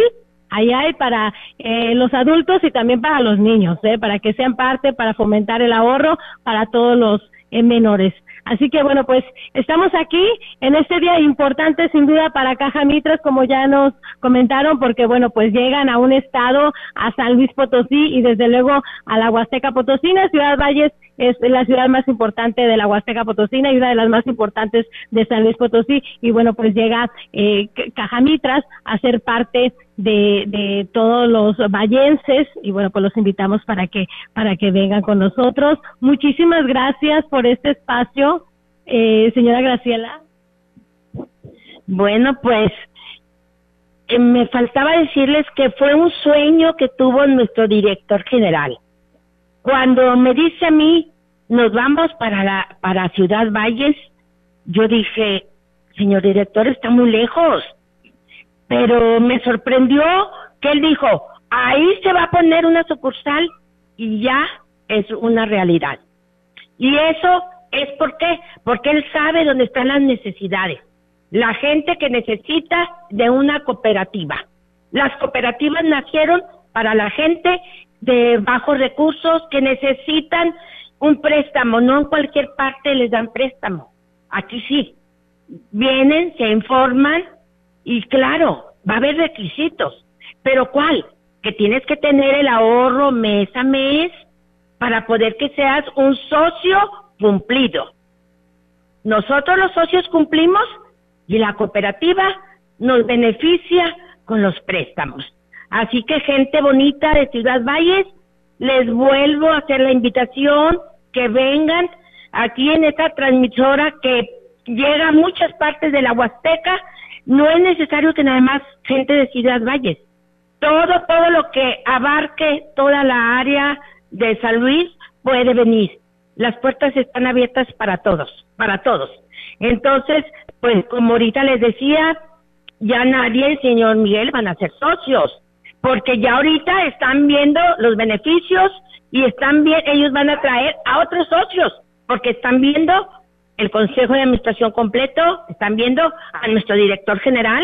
Ahí hay para eh, los adultos y también para los niños, ¿eh? para que sean parte, para fomentar el ahorro para todos los eh, menores. Así que bueno, pues estamos aquí en este día importante sin duda para Caja Mitras, como ya nos comentaron, porque bueno, pues llegan a un estado, a San Luis Potosí y desde luego a la Huasteca Potosina, Ciudad Valles es la ciudad más importante de la Huasteca Potosina y una de las más importantes de San Luis Potosí y bueno, pues llega eh, Caja Mitras a ser parte de, de todos los vallenses y bueno, pues los invitamos para que para que vengan con nosotros. Muchísimas gracias por este espacio, eh, señora Graciela. Bueno, pues eh, me faltaba decirles que fue un sueño que tuvo nuestro director general. Cuando me dice a mí, nos vamos para la para Ciudad Valles, yo dije, señor director, está muy lejos pero me sorprendió que él dijo, ahí se va a poner una sucursal y ya es una realidad. Y eso es por qué, porque él sabe dónde están las necesidades, la gente que necesita de una cooperativa. Las cooperativas nacieron para la gente de bajos recursos que necesitan un préstamo, no en cualquier parte les dan préstamo. Aquí sí. Vienen, se informan, y claro, va a haber requisitos, pero ¿cuál? Que tienes que tener el ahorro mes a mes para poder que seas un socio cumplido. Nosotros los socios cumplimos y la cooperativa nos beneficia con los préstamos. Así que gente bonita de Ciudad Valles, les vuelvo a hacer la invitación que vengan aquí en esta transmisora que llega a muchas partes de la Huasteca no es necesario que nada más gente de Ciudad Valles. Todo, todo lo que abarque toda la área de San Luis puede venir. Las puertas están abiertas para todos, para todos. Entonces, pues como ahorita les decía, ya nadie, señor Miguel, van a ser socios, porque ya ahorita están viendo los beneficios y están bien, ellos van a traer a otros socios, porque están viendo el Consejo de Administración completo, están viendo a nuestro director general,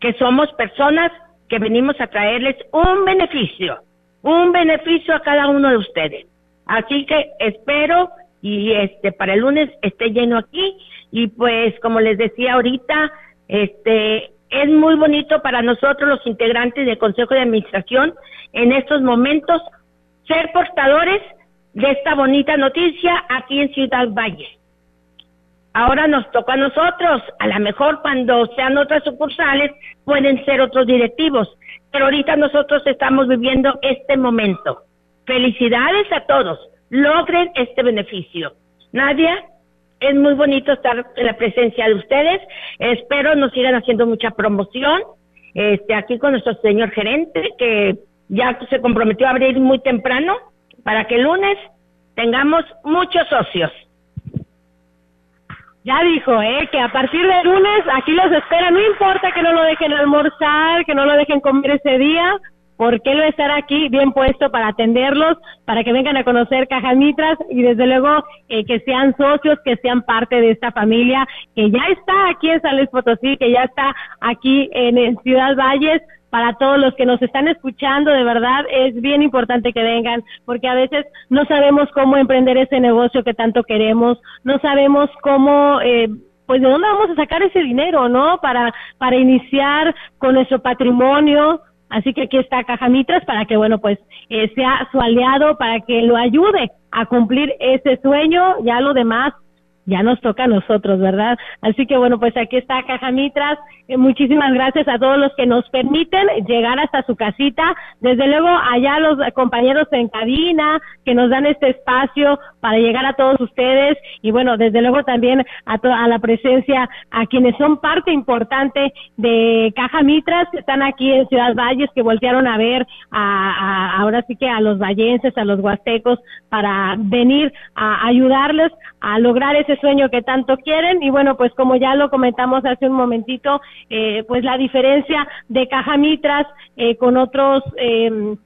que somos personas que venimos a traerles un beneficio, un beneficio a cada uno de ustedes. Así que espero y este para el lunes esté lleno aquí y pues como les decía ahorita, este es muy bonito para nosotros los integrantes del Consejo de Administración en estos momentos ser portadores de esta bonita noticia aquí en Ciudad Valle. Ahora nos toca a nosotros, a lo mejor cuando sean otras sucursales pueden ser otros directivos, pero ahorita nosotros estamos viviendo este momento. Felicidades a todos, logren este beneficio. Nadia, es muy bonito estar en la presencia de ustedes. Espero nos sigan haciendo mucha promoción. Este, aquí con nuestro señor gerente, que ya se comprometió a abrir muy temprano para que el lunes tengamos muchos socios. Ya dijo, ¿eh? Que a partir de lunes aquí los espera. No importa que no lo dejen almorzar, que no lo dejen comer ese día porque él va a estar aquí bien puesto para atenderlos, para que vengan a conocer Cajas Mitras y desde luego eh, que sean socios, que sean parte de esta familia que ya está aquí en San Luis Potosí, que ya está aquí en, Ciudad Valles, para todos los que nos están escuchando, de verdad es bien importante que vengan, porque a veces no sabemos cómo emprender ese negocio que tanto queremos, no sabemos cómo, eh, pues de dónde vamos a sacar ese dinero, ¿no? Para, para iniciar con nuestro patrimonio, Así que aquí está Caja Mitras para que, bueno, pues eh, sea su aliado, para que lo ayude a cumplir ese sueño. Ya lo demás ya nos toca a nosotros, ¿verdad? Así que bueno, pues aquí está Caja Mitras. Eh, muchísimas gracias a todos los que nos permiten llegar hasta su casita. Desde luego, allá los compañeros en cabina que nos dan este espacio para llegar a todos ustedes. Y bueno, desde luego también a, a la presencia, a quienes son parte importante de Caja Mitras, que están aquí en Ciudad Valles, que voltearon a ver a, ahora sí que a los vallenses, a los huastecos, para venir a ayudarles a lograr ese sueño que tanto quieren. Y bueno pues como ya lo comentamos hace un momentito eh, pues la diferencia de Caja Mitras eh, con otros em,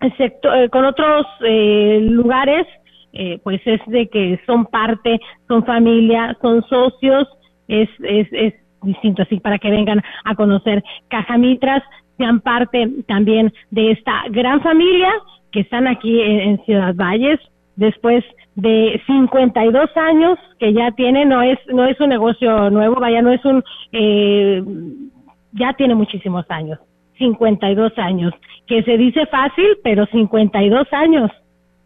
eh, con otros eh, lugares eh, pues es de que son parte son familia son socios es es es distinto así para que vengan a conocer Caja Mitras sean parte también de esta gran familia que están aquí en Ciudad Valles. Después de 52 años que ya tiene, no es, no es un negocio nuevo, vaya, no es un, eh, ya tiene muchísimos años, 52 años, que se dice fácil, pero 52 años.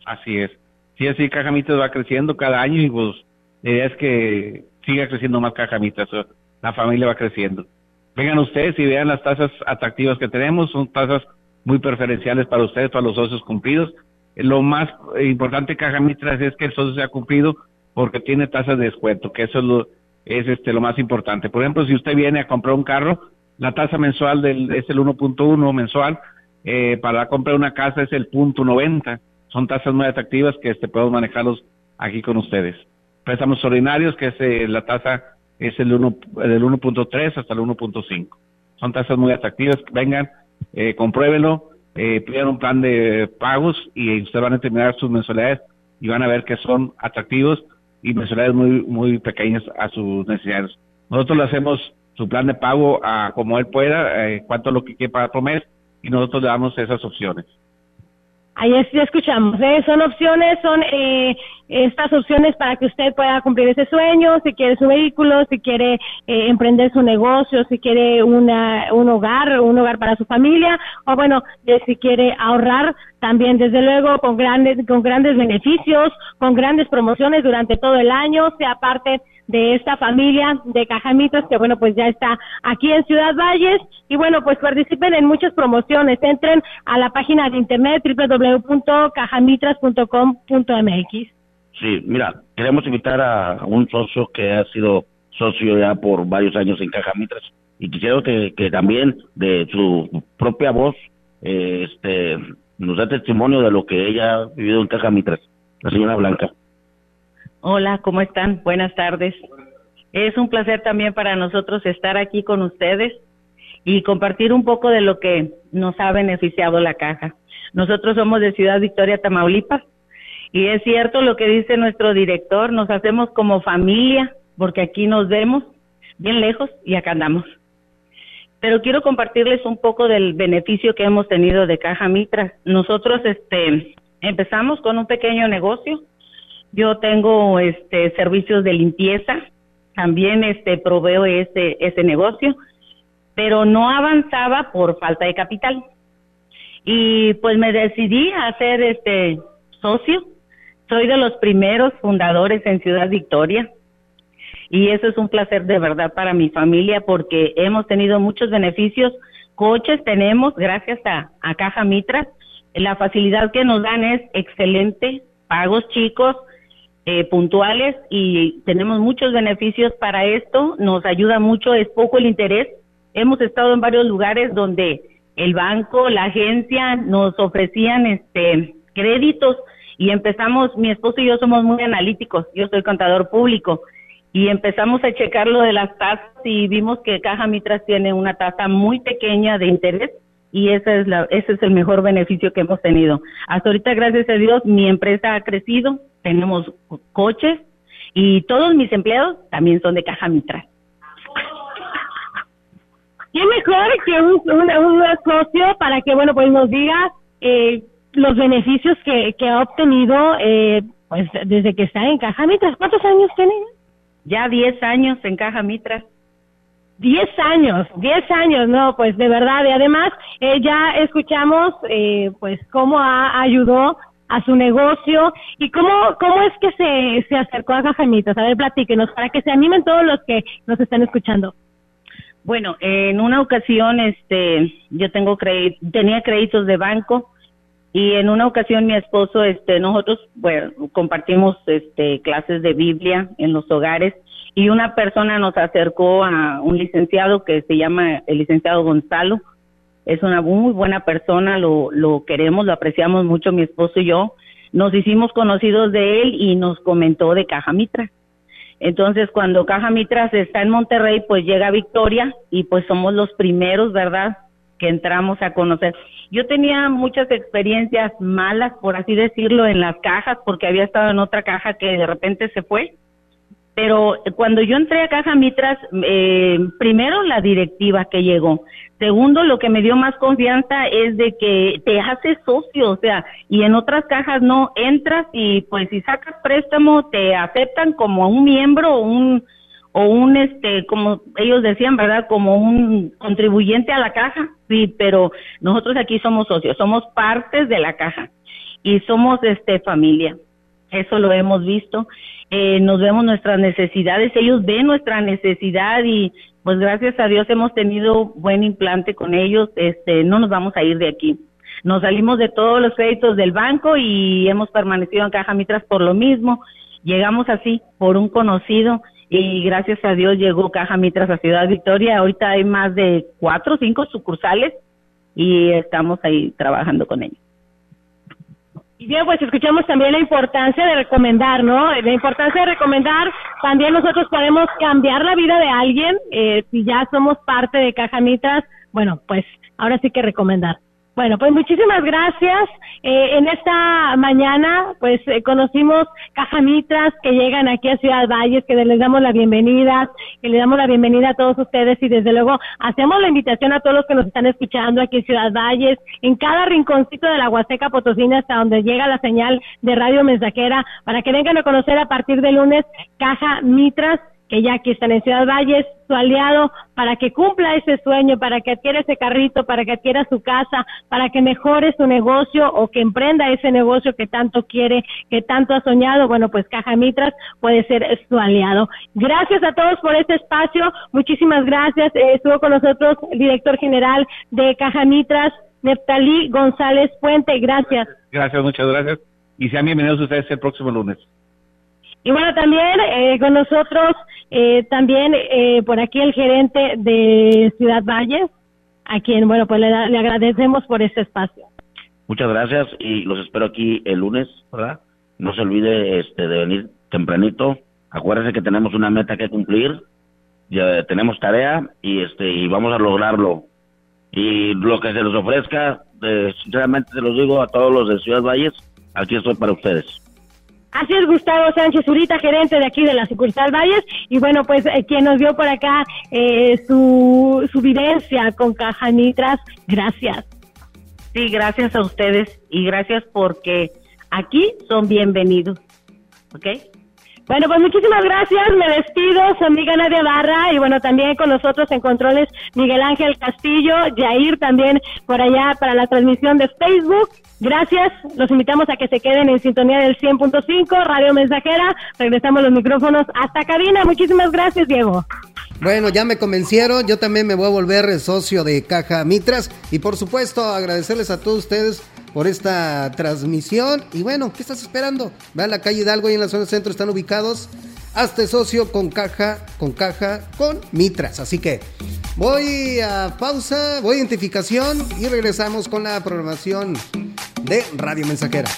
Así es. Sí, así Cajamitas va creciendo cada año y pues la idea es que siga creciendo más Cajamitas, la familia va creciendo. Vengan ustedes y vean las tasas atractivas que tenemos, son tasas muy preferenciales para ustedes, para los socios cumplidos lo más importante Caja Mitras es que el socio se ha cumplido porque tiene tasas de descuento, que eso es lo, es este lo más importante. Por ejemplo, si usted viene a comprar un carro, la tasa mensual del, es el 1.1 mensual, eh, para comprar una casa es el punto 90. Son tasas muy atractivas que este, podemos manejarlos aquí con ustedes. Préstamos ordinarios, que es eh, la tasa es el 1, del 1.3 hasta el 1.5. Son tasas muy atractivas. Vengan, eh, compruébenlo eh, pidan un plan de pagos y ustedes van a determinar sus mensualidades y van a ver que son atractivos y mensualidades muy muy pequeñas a sus necesidades. Nosotros le hacemos su plan de pago a como él pueda, eh, cuánto lo que quiere pagar por y nosotros le damos esas opciones. Ahí ya escuchamos, ¿eh? son opciones, son eh, estas opciones para que usted pueda cumplir ese sueño, si quiere su vehículo, si quiere eh, emprender su negocio, si quiere una, un hogar, un hogar para su familia, o bueno, si quiere ahorrar también, desde luego, con grandes, con grandes beneficios, con grandes promociones durante todo el año, sea parte de esta familia de Cajamitas que bueno pues ya está aquí en Ciudad Valles. Y bueno pues participen en muchas promociones. Entren a la página de internet www.cajamitras.com.mx Sí, mira, queremos invitar a un socio que ha sido socio ya por varios años en Cajamitras y quisiera que, que también de su propia voz eh, este nos dé testimonio de lo que ella ha vivido en Cajamitras, la señora Blanca. Hola, ¿cómo están? Buenas tardes. Es un placer también para nosotros estar aquí con ustedes y compartir un poco de lo que nos ha beneficiado la caja. Nosotros somos de Ciudad Victoria, Tamaulipas, y es cierto lo que dice nuestro director, nos hacemos como familia, porque aquí nos vemos bien lejos y acá andamos. Pero quiero compartirles un poco del beneficio que hemos tenido de Caja Mitra. Nosotros este empezamos con un pequeño negocio. Yo tengo este servicios de limpieza, también este proveo ese ese negocio pero no avanzaba por falta de capital. Y pues me decidí a ser este socio. Soy de los primeros fundadores en Ciudad Victoria. Y eso es un placer de verdad para mi familia porque hemos tenido muchos beneficios. Coches tenemos gracias a, a Caja Mitras. La facilidad que nos dan es excelente, pagos chicos, eh, puntuales y tenemos muchos beneficios para esto. Nos ayuda mucho, es poco el interés. Hemos estado en varios lugares donde el banco, la agencia nos ofrecían este créditos y empezamos, mi esposo y yo somos muy analíticos, yo soy contador público y empezamos a checar lo de las tasas y vimos que Caja Mitras tiene una tasa muy pequeña de interés y esa es la, ese es el mejor beneficio que hemos tenido. Hasta ahorita, gracias a Dios, mi empresa ha crecido, tenemos coches y todos mis empleados también son de Caja Mitras. ¿Qué mejor que un, un, socio para que, bueno, pues nos diga eh, los beneficios que, que ha obtenido eh, pues desde que está en Caja Mitras? ¿Cuántos años tiene? Ya 10 años en Caja Mitras. 10 años, 10 años, no, pues de verdad, y además eh, ya escuchamos eh, pues cómo ha, ayudó a su negocio y cómo, cómo es que se, se acercó a Caja Mitras. A ver, platíquenos, para que se animen todos los que nos están escuchando. Bueno, en una ocasión, este, yo tengo tenía créditos de banco y en una ocasión mi esposo, este, nosotros, bueno, compartimos, este, clases de Biblia en los hogares y una persona nos acercó a un licenciado que se llama el licenciado Gonzalo. Es una muy buena persona, lo, lo queremos, lo apreciamos mucho mi esposo y yo. Nos hicimos conocidos de él y nos comentó de Caja Mitra. Entonces, cuando Caja Mitras está en Monterrey, pues llega Victoria y pues somos los primeros, ¿verdad?, que entramos a conocer. Yo tenía muchas experiencias malas, por así decirlo, en las cajas, porque había estado en otra caja que de repente se fue pero cuando yo entré a Caja Mitras, eh, primero la directiva que llegó, segundo lo que me dio más confianza es de que te haces socio, o sea, y en otras cajas no entras y pues si sacas préstamo te aceptan como un miembro o un o un este como ellos decían, ¿verdad? Como un contribuyente a la caja. Sí, pero nosotros aquí somos socios, somos partes de la caja y somos este familia. Eso lo hemos visto eh, nos vemos nuestras necesidades, ellos ven nuestra necesidad y pues gracias a Dios hemos tenido buen implante con ellos, este, no nos vamos a ir de aquí. Nos salimos de todos los créditos del banco y hemos permanecido en Caja Mitras por lo mismo. Llegamos así por un conocido y gracias a Dios llegó Caja Mitras a Ciudad Victoria. Ahorita hay más de cuatro o cinco sucursales y estamos ahí trabajando con ellos. Bien, pues escuchamos también la importancia de recomendar, ¿no? La importancia de recomendar, también nosotros podemos cambiar la vida de alguien, eh, si ya somos parte de Caja Mitras, bueno, pues ahora sí que recomendar. Bueno, pues muchísimas gracias. Eh, en esta mañana, pues eh, conocimos Cajamitras que llegan aquí a Ciudad Valles, que les damos la bienvenida, que le damos la bienvenida a todos ustedes y desde luego hacemos la invitación a todos los que nos están escuchando aquí en Ciudad Valles, en cada rinconcito de la Huasteca Potosina hasta donde llega la señal de Radio Mensajera, para que vengan a conocer a partir de lunes Caja Mitras que ya aquí están en Ciudad Valles, su aliado, para que cumpla ese sueño, para que adquiera ese carrito, para que adquiera su casa, para que mejore su negocio o que emprenda ese negocio que tanto quiere, que tanto ha soñado, bueno, pues Caja Mitras puede ser su aliado. Gracias a todos por este espacio, muchísimas gracias. Eh, estuvo con nosotros el director general de Caja Mitras, Neptalí González Puente, gracias. Gracias, muchas gracias. Y sean bienvenidos ustedes el próximo lunes. Y bueno, también eh, con nosotros, eh, también eh, por aquí el gerente de Ciudad Valles, a quien, bueno, pues le, le, agradecemos por este espacio. Muchas gracias y los espero aquí el lunes. No se olvide este, de venir tempranito. Acuérdense que tenemos una meta que cumplir, ya tenemos tarea y este y vamos a lograrlo. Y lo que se les ofrezca, sinceramente se los digo a todos los de Ciudad Valles, aquí estoy para ustedes. Así es, Gustavo Sánchez Zurita, gerente de aquí de la sucursal Valles. Y bueno, pues eh, quien nos dio por acá eh, su, su vivencia con Caja Nitras, gracias. Sí, gracias a ustedes y gracias porque aquí son bienvenidos. ¿Ok? Bueno, pues muchísimas gracias. Me despido. Su amiga Nadia Barra y bueno, también con nosotros en controles Miguel Ángel Castillo, Jair también por allá para la transmisión de Facebook. Gracias. Los invitamos a que se queden en sintonía del 100.5 Radio Mensajera. Regresamos los micrófonos hasta cabina. Muchísimas gracias, Diego. Bueno, ya me convencieron, yo también me voy a volver socio de Caja Mitras y por supuesto agradecerles a todos ustedes por esta transmisión. Y bueno, ¿qué estás esperando? Ve a la calle Hidalgo y en la zona centro están ubicados. Hazte socio con caja, con caja, con Mitras. Así que voy a pausa, voy a identificación y regresamos con la programación de Radio Mensajera.